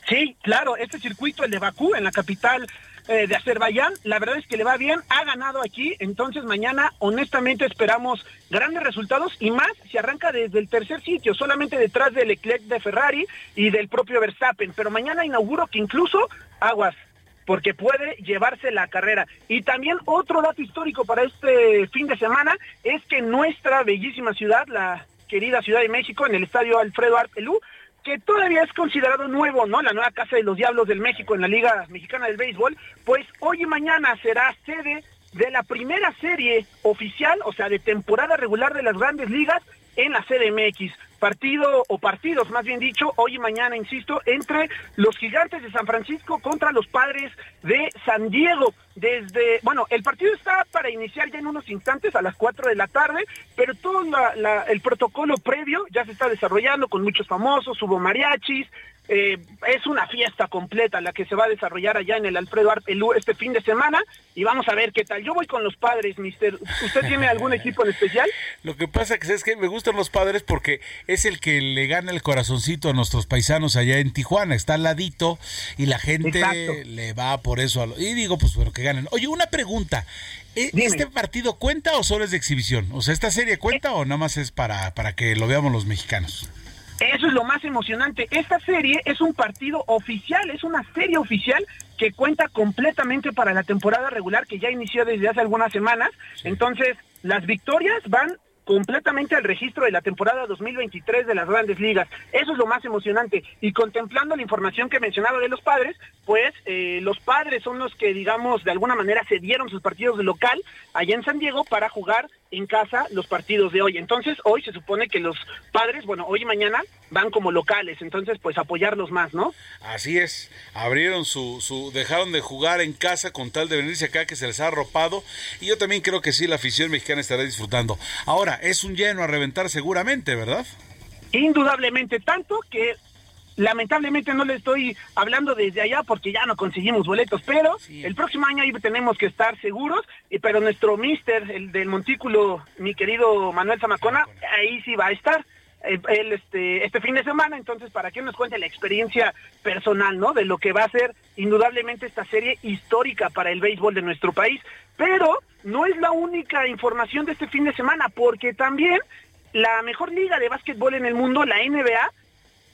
Sí, claro, este circuito, el de Bakú, en la capital eh, de Azerbaiyán. La verdad es que le va bien, ha ganado aquí, entonces mañana honestamente esperamos grandes resultados y más si arranca desde el tercer sitio, solamente detrás del Leclerc de Ferrari y del propio Verstappen. Pero mañana inauguro que incluso, aguas, porque puede llevarse la carrera. Y también otro dato histórico para este fin de semana es que nuestra bellísima ciudad, la querida Ciudad de México, en el estadio Alfredo Artelú, que todavía es considerado nuevo, ¿no? La nueva Casa de los Diablos del México en la Liga Mexicana del Béisbol, pues hoy y mañana será sede de la primera serie oficial, o sea, de temporada regular de las grandes ligas en la CDMX. Partido o partidos, más bien dicho, hoy y mañana, insisto, entre los gigantes de San Francisco contra los padres de San Diego. Desde, bueno, el partido está para iniciar ya en unos instantes a las 4 de la tarde, pero todo el protocolo previo ya se está desarrollando con muchos famosos, hubo mariachis, eh, es una fiesta completa la que se va a desarrollar allá en el Alfredo Arpelú este fin de semana y vamos a ver qué tal. Yo voy con los padres, mister. ¿Usted tiene algún (laughs) equipo en especial? Lo que pasa que es que me gustan los padres porque es el que le gana el corazoncito a nuestros paisanos allá en Tijuana. Está al ladito y la gente le va por eso. y digo, pues bueno, que ganen. Oye, una pregunta. ¿e-, ¿Este partido cuenta o solo es de exhibición? O sea, ¿esta serie cuenta o nada más es para, para que lo veamos los mexicanos? Eso es lo más emocionante. Esta serie es un partido oficial, es una serie oficial que cuenta completamente para la temporada regular que ya inició desde hace algunas semanas. Entonces, las victorias van completamente al registro de la temporada 2023 de las grandes ligas. Eso es lo más emocionante. Y contemplando la información que mencionaba de los padres, pues eh, los padres son los que, digamos, de alguna manera cedieron sus partidos de local allá en San Diego para jugar en casa los partidos de hoy. Entonces, hoy se supone que los padres, bueno, hoy y mañana van como locales, entonces pues apoyarlos más, ¿no? Así es, abrieron su, su, dejaron de jugar en casa con tal de venirse acá que se les ha arropado y yo también creo que sí, la afición mexicana estará disfrutando. Ahora, es un lleno a reventar seguramente, ¿verdad? Indudablemente, tanto que Lamentablemente no le estoy hablando desde allá porque ya no conseguimos boletos, pero el próximo año ahí tenemos que estar seguros, pero nuestro mister, el del montículo, mi querido Manuel Zamacona, ahí sí va a estar. Eh, este, este fin de semana, entonces para que nos cuente la experiencia personal, ¿no? De lo que va a ser indudablemente esta serie histórica para el béisbol de nuestro país. Pero no es la única información de este fin de semana, porque también la mejor liga de básquetbol en el mundo, la NBA,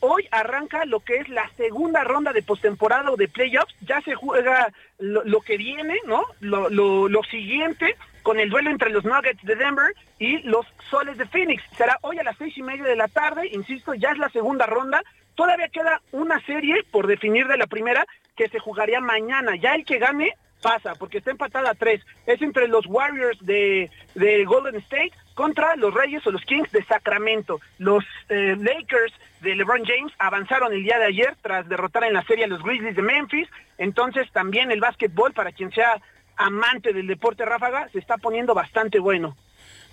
Hoy arranca lo que es la segunda ronda de postemporada o de playoffs. Ya se juega lo, que viene, ¿no? Lo, lo, siguiente con el duelo entre los Nuggets de Denver y los Soles de Phoenix. Será hoy a las seis y media de la tarde. Insisto, ya es la segunda ronda. Todavía queda una serie por definir de la primera que se jugaría mañana. Ya el que gane pasa, porque está empatada a tres. Es entre los Warriors de, de Golden State contra los Reyes o los Kings de Sacramento. Los eh, Lakers de LeBron James avanzaron el día de ayer tras derrotar en la serie a los Grizzlies de Memphis. Entonces también el básquetbol, para quien sea amante del deporte ráfaga, se está poniendo bastante bueno.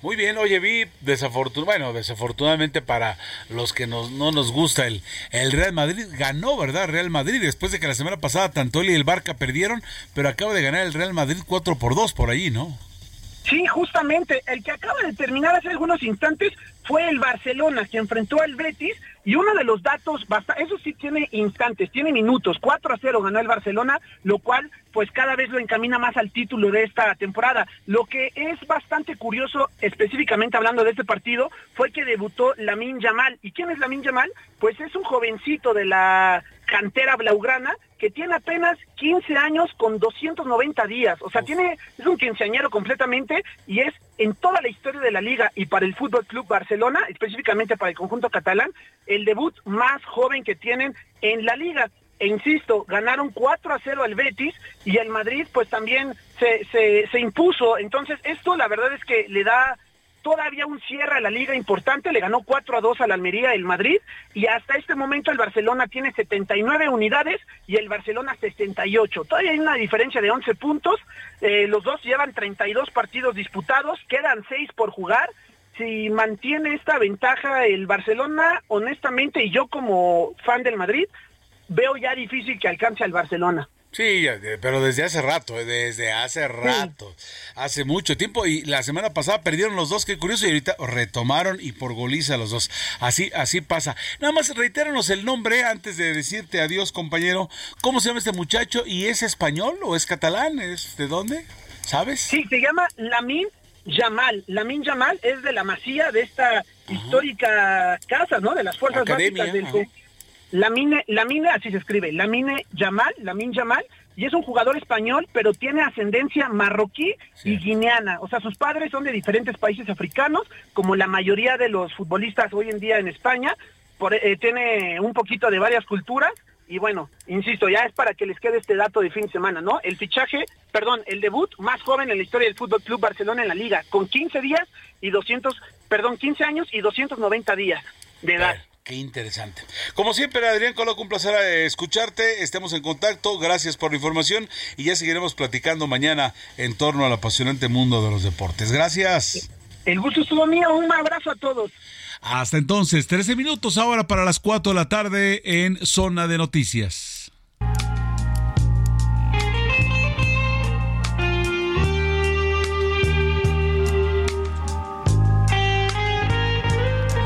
Muy bien, oye, vi desafortunadamente, bueno, desafortunadamente para los que no nos gusta el, el Real Madrid, ganó, ¿verdad? Real Madrid, después de que la semana pasada tanto él y el Barca perdieron, pero acaba de ganar el Real Madrid 4 por 2 por ahí, ¿no? Sí, justamente, el que acaba de terminar hace algunos instantes fue el Barcelona, que enfrentó al Betis, y uno de los datos, eso sí tiene instantes, tiene minutos, 4 a 0 ganó el Barcelona, lo cual pues cada vez lo encamina más al título de esta temporada. Lo que es bastante curioso, específicamente hablando de este partido, fue que debutó Lamin Yamal. ¿Y quién es Lamin Yamal? Pues es un jovencito de la cantera blaugrana que tiene apenas 15 años con 290 días. O sea, tiene es un quinceañero completamente y es en toda la historia de la liga y para el Fútbol Club Barcelona, específicamente para el conjunto catalán, el debut más joven que tienen en la liga. E insisto, ganaron 4 a 0 al Betis y el Madrid pues también se, se, impuso. Entonces esto la verdad es que le da todavía un cierre a la liga importante, le ganó 4 a 2 al Almería el Madrid y hasta este momento el Barcelona tiene 79 unidades y el Barcelona 68. Todavía hay una diferencia de 11 puntos, eh, los dos llevan 32 partidos disputados, quedan 6 por jugar. Si mantiene esta ventaja el Barcelona, honestamente, y yo como fan del Madrid, veo ya difícil que alcance al Barcelona. Sí, pero desde hace rato, eh, desde hace rato, hace mucho tiempo y la semana pasada perdieron los dos, qué curioso, y ahorita retomaron y por goliza los dos. Así, así pasa. Nada más reitéranos el nombre antes de decirte adiós, compañero. ¿Cómo se llama este muchacho? ¿Y es español o es catalán? ¿Es de dónde? ¿Sabes? Sí, se llama Lamin Yamal. Lamin Yamal es de la masía de esta histórica casa, ¿no? De las fuerzas básicas del la mine, así se escribe, la mine Yamal, la min Yamal, y es un jugador español, pero tiene ascendencia marroquí y guineana. O sea, sus padres son de diferentes países africanos, como la mayoría de los futbolistas hoy en día en España. Por, eh, tiene un poquito de varias culturas y bueno, insisto, ya es para que les quede este dato de fin de semana, ¿no? El fichaje, perdón, el debut más joven en la historia del Fútbol Club Barcelona en la liga, con 15 días y 200, perdón, 15 años y 290 días de edad. Qué interesante. Como siempre, Adrián Coloco, un placer eh, escucharte. Estemos en contacto. Gracias por la información y ya seguiremos platicando mañana en torno al apasionante mundo de los deportes. Gracias. El gusto estuvo mío. Un abrazo a todos. Hasta entonces, 13 minutos ahora para las 4 de la tarde en Zona de Noticias.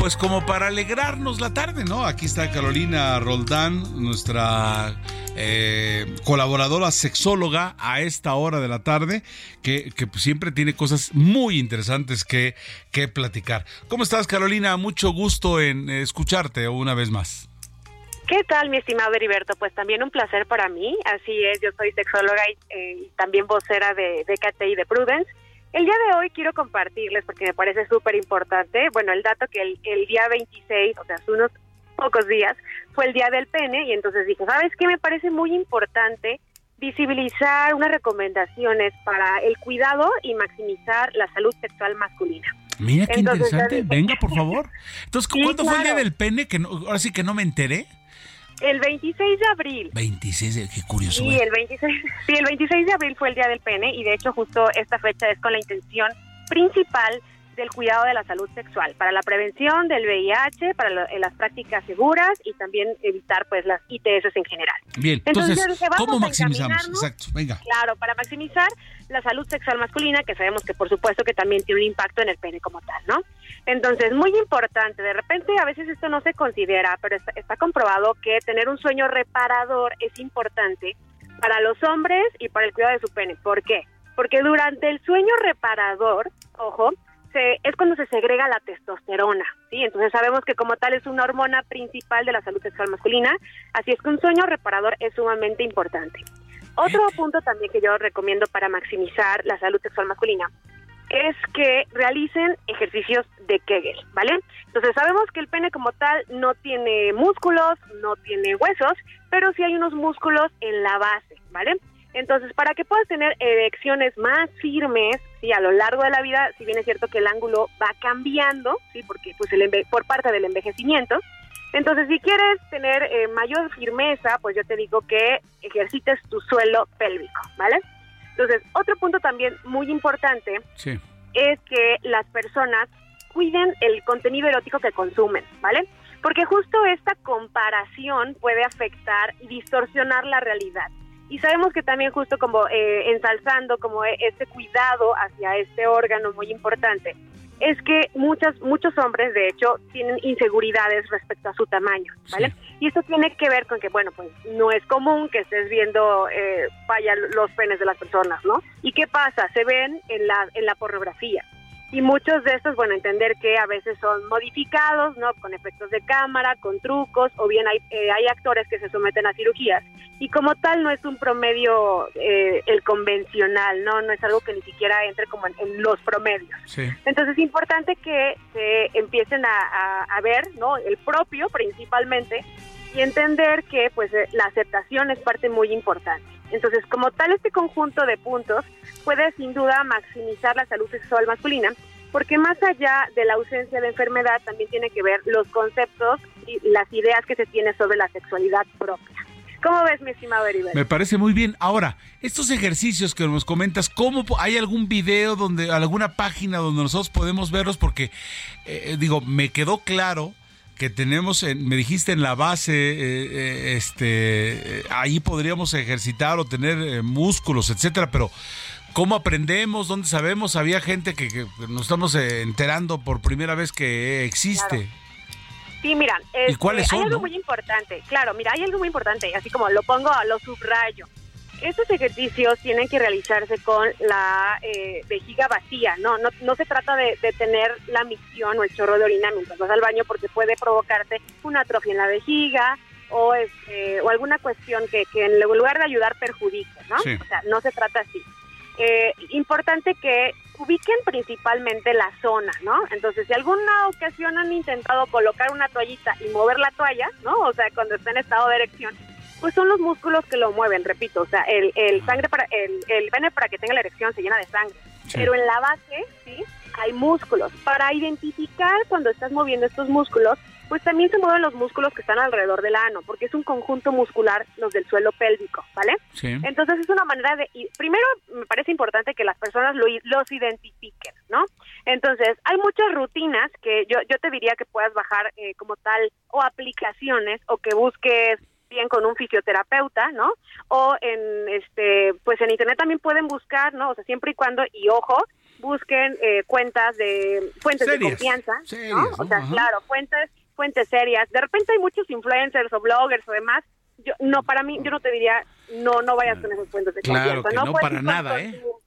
Pues como para alegrarnos la tarde, ¿no? Aquí está Carolina Roldán, nuestra eh, colaboradora sexóloga a esta hora de la tarde, que, que siempre tiene cosas muy interesantes que, que platicar. ¿Cómo estás, Carolina? Mucho gusto en escucharte una vez más. ¿Qué tal, mi estimado Heriberto? Pues también un placer para mí. Así es, yo soy sexóloga y, eh, también vocera de, de KT y de Prudence. El día de hoy quiero compartirles, porque me parece súper importante, bueno, el dato que el, el, día 26, o sea, hace unos pocos días, fue el día del pene, y entonces dije, ¿sabes qué? Me parece muy importante visibilizar unas recomendaciones para el cuidado y maximizar la salud sexual masculina. Mira qué entonces, interesante, venga, por favor. Entonces, (laughs) ¿cuándo sí, claro. fue el día del pene? Que no, ahora sí que no me enteré. El 26 de abril. 26 de, qué curioso. Sí, el 26, sí, el 26 de abril fue el Día del Pene y de hecho justo esta fecha es con la intención principal del cuidado de la salud sexual, para la prevención del VIH, para lo, las prácticas seguras y también evitar pues las ITS en general. Bien, entonces, entonces ¿cómo maximizamos? Exacto, venga. Claro, para maximizar la salud sexual masculina, que sabemos que por supuesto que también tiene un impacto en el pene como tal, ¿no? Entonces, muy importante, de repente a veces esto no se considera, pero está, está comprobado que tener un sueño reparador es importante para los hombres y para el cuidado de su pene. ¿Por qué? Porque durante el sueño reparador, ojo, se, es cuando se segrega la testosterona, ¿sí? Entonces sabemos que como tal es una hormona principal de la salud sexual masculina, así es que un sueño reparador es sumamente importante. Otro punto también que yo recomiendo para maximizar la salud sexual masculina es que realicen ejercicios de Kegel, ¿vale? Entonces sabemos que el pene como tal no tiene músculos, no tiene huesos, pero sí hay unos músculos en la base, ¿vale? Entonces, para que puedas tener erecciones más firmes, sí, a lo largo de la vida, si bien es cierto que el ángulo va cambiando, sí, porque pues el por parte del envejecimiento. Entonces, si quieres tener eh, mayor firmeza, pues yo te digo que ejercites tu suelo pélvico, ¿vale? Entonces, otro punto también muy importante sí. es que las personas cuiden el contenido erótico que consumen, ¿vale? Porque justo esta comparación puede afectar y distorsionar la realidad y sabemos que también justo como eh, ensalzando como este cuidado hacia este órgano muy importante es que muchas muchos hombres de hecho tienen inseguridades respecto a su tamaño vale sí. y esto tiene que ver con que bueno pues no es común que estés viendo eh, vaya los penes de las personas no y qué pasa se ven en la en la pornografía y muchos de estos, bueno, entender que a veces son modificados, ¿no? Con efectos de cámara, con trucos, o bien hay, eh, hay actores que se someten a cirugías. Y como tal no es un promedio eh, el convencional, ¿no? No es algo que ni siquiera entre como en, en los promedios. Sí. Entonces es importante que se empiecen a, a, a ver, ¿no? El propio principalmente, y entender que pues la aceptación es parte muy importante. Entonces, como tal, este conjunto de puntos puede sin duda maximizar la salud sexual masculina, porque más allá de la ausencia de enfermedad, también tiene que ver los conceptos y las ideas que se tiene sobre la sexualidad propia. ¿Cómo ves, mi estimado Heriberto? Me parece muy bien. Ahora, estos ejercicios que nos comentas, ¿cómo hay algún video donde, alguna página donde nosotros podemos verlos? Porque, eh, digo, me quedó claro que tenemos, en, me dijiste en la base, eh, eh, este, eh, ahí podríamos ejercitar o tener músculos, etcétera, pero ¿cómo aprendemos? ¿Dónde sabemos? Había gente que, que nos estamos enterando por primera vez que existe. Claro. Sí, mira, ¿Y cuáles son, hay algo no? muy importante. Claro, mira, hay algo muy importante, así como lo pongo, lo subrayo. Estos ejercicios tienen que realizarse con la eh, vejiga vacía, ¿no? No, no se trata de, de, tener la micción o el chorro de orina mientras vas al baño porque puede provocarte una atrofia en la vejiga, o, este, o alguna cuestión que, que en lugar de ayudar perjudique, ¿no? Sí. O sea, no se trata así. Eh, importante que ubiquen principalmente la zona, ¿no? Entonces, si alguna ocasión han intentado colocar una toallita y mover la toalla, ¿no? O sea, cuando está en estado de erección, pues son los músculos que lo mueven, repito, o sea, el, el sangre para el, el pene para que tenga la erección se llena de sangre, Sí. pero en la base, sí, hay músculos. Para identificar cuando estás moviendo estos músculos, pues también se mueven los músculos que están alrededor del ano, porque es un conjunto muscular los del suelo pélvico, ¿vale? Sí. Entonces es una manera de, y primero me parece importante que las personas lo, los identifiquen, ¿no? Entonces hay muchas rutinas que yo, yo te diría que puedas bajar eh, como tal o aplicaciones o que busques bien con un fisioterapeuta, ¿no? O en este, pues en internet también pueden buscar, ¿no? O sea, siempre y cuando y ojo busquen eh, cuentas de fuentes de confianza, Serias, ¿no? O ¿no? sea, Ajá. claro, fuentes fuentes serias. De repente hay muchos influencers o bloggers o demás. Yo no para mí yo no te diría no no vayas con esas fuentes de Claro confianza. que no puedes para nada, ¿eh? tu-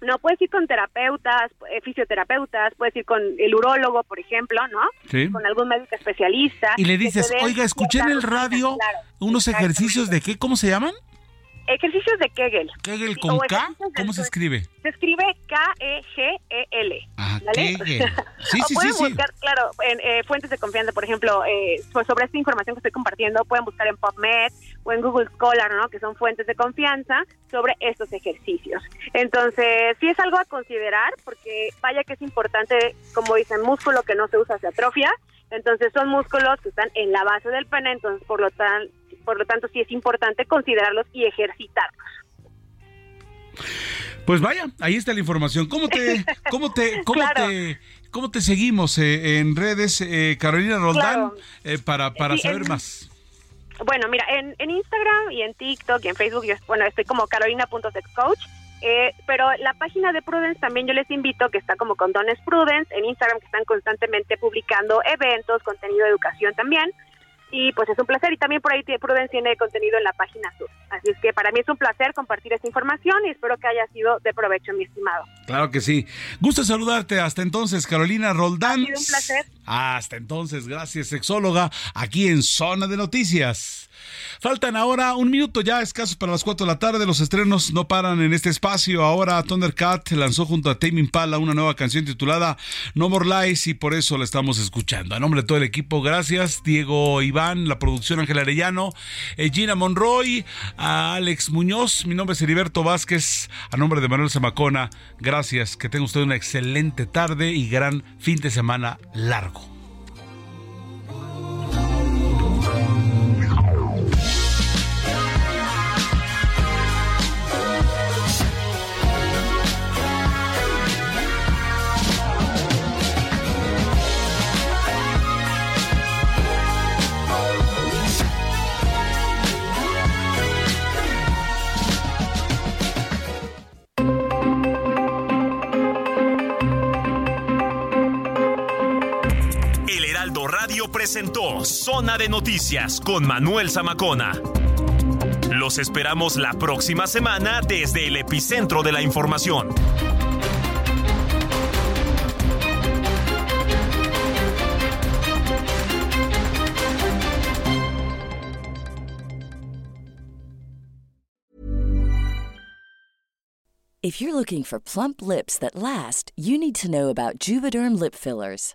no puedes ir con terapeutas, eh, fisioterapeutas, puedes ir con el urólogo, por ejemplo, ¿no? Sí. Con algún médico especialista. Y le dices, oiga, escuché en el radio claro. unos ejercicios de qué, ¿cómo se llaman? Ejercicios de Kegel. Kegel con o K, ¿cómo se escribe? Se escribe K-E-G-E-L. Ah, ¿vale? Kegel. Sí, O (laughs) sí, pueden sí, sí. buscar, claro, en eh, fuentes de confianza, por ejemplo, eh, pues sobre esta información que estoy compartiendo, pueden buscar en PubMed o en Google Scholar, ¿no? Que son fuentes de confianza sobre estos ejercicios. Entonces, sí es algo a considerar, porque vaya que es importante, como dicen, músculo que no se usa se atrofia. Entonces, son músculos que están en la base del pene, entonces, por lo, tan, por lo tanto, sí es importante considerarlos y ejercitarlos. Pues vaya, ahí está la información. ¿Cómo te, (laughs) cómo te, cómo Claro. te, cómo te seguimos eh, en redes, eh, Carolina Roldán, Claro. eh, para, para Sí, saber en- más? Bueno, mira, en, en Instagram y en TikTok y en Facebook, yo, bueno, estoy como carolina.sexcoach, eh, pero la página de Prudence también yo les invito, que está como con Dones Prudence, en Instagram que están constantemente publicando eventos, contenido de educación también, y pues es un placer, y también por ahí tiene- Prudence tiene contenido en la página sur. Así es que para mí es un placer compartir esta información y espero que haya sido de provecho, mi estimado. Claro que sí. Gusto saludarte. Hasta entonces, Carolina Roldán. Ha sido un placer. Hasta entonces, gracias, sexóloga, aquí en Zona de Noticias. Faltan ahora un minuto ya escasos para las 4 de la tarde. Los estrenos no paran en este espacio. Ahora Thundercat lanzó junto a Tame Impala una nueva canción titulada No More Lies y por eso la estamos escuchando. A nombre de todo el equipo, gracias. Diego Iván, la producción Ángel Arellano, eh, Gina Monroy, a Alex Muñoz. Mi nombre es Heriberto Vázquez. A nombre de Manuel Zamacona, gracias. Que tenga usted una excelente tarde y gran fin de semana largo. Presentó Zona de Noticias con Manuel Zamacona. Los esperamos la próxima semana desde el epicentro de la información. If you're looking for plump lips that last, you need to know about Juvederm lip fillers.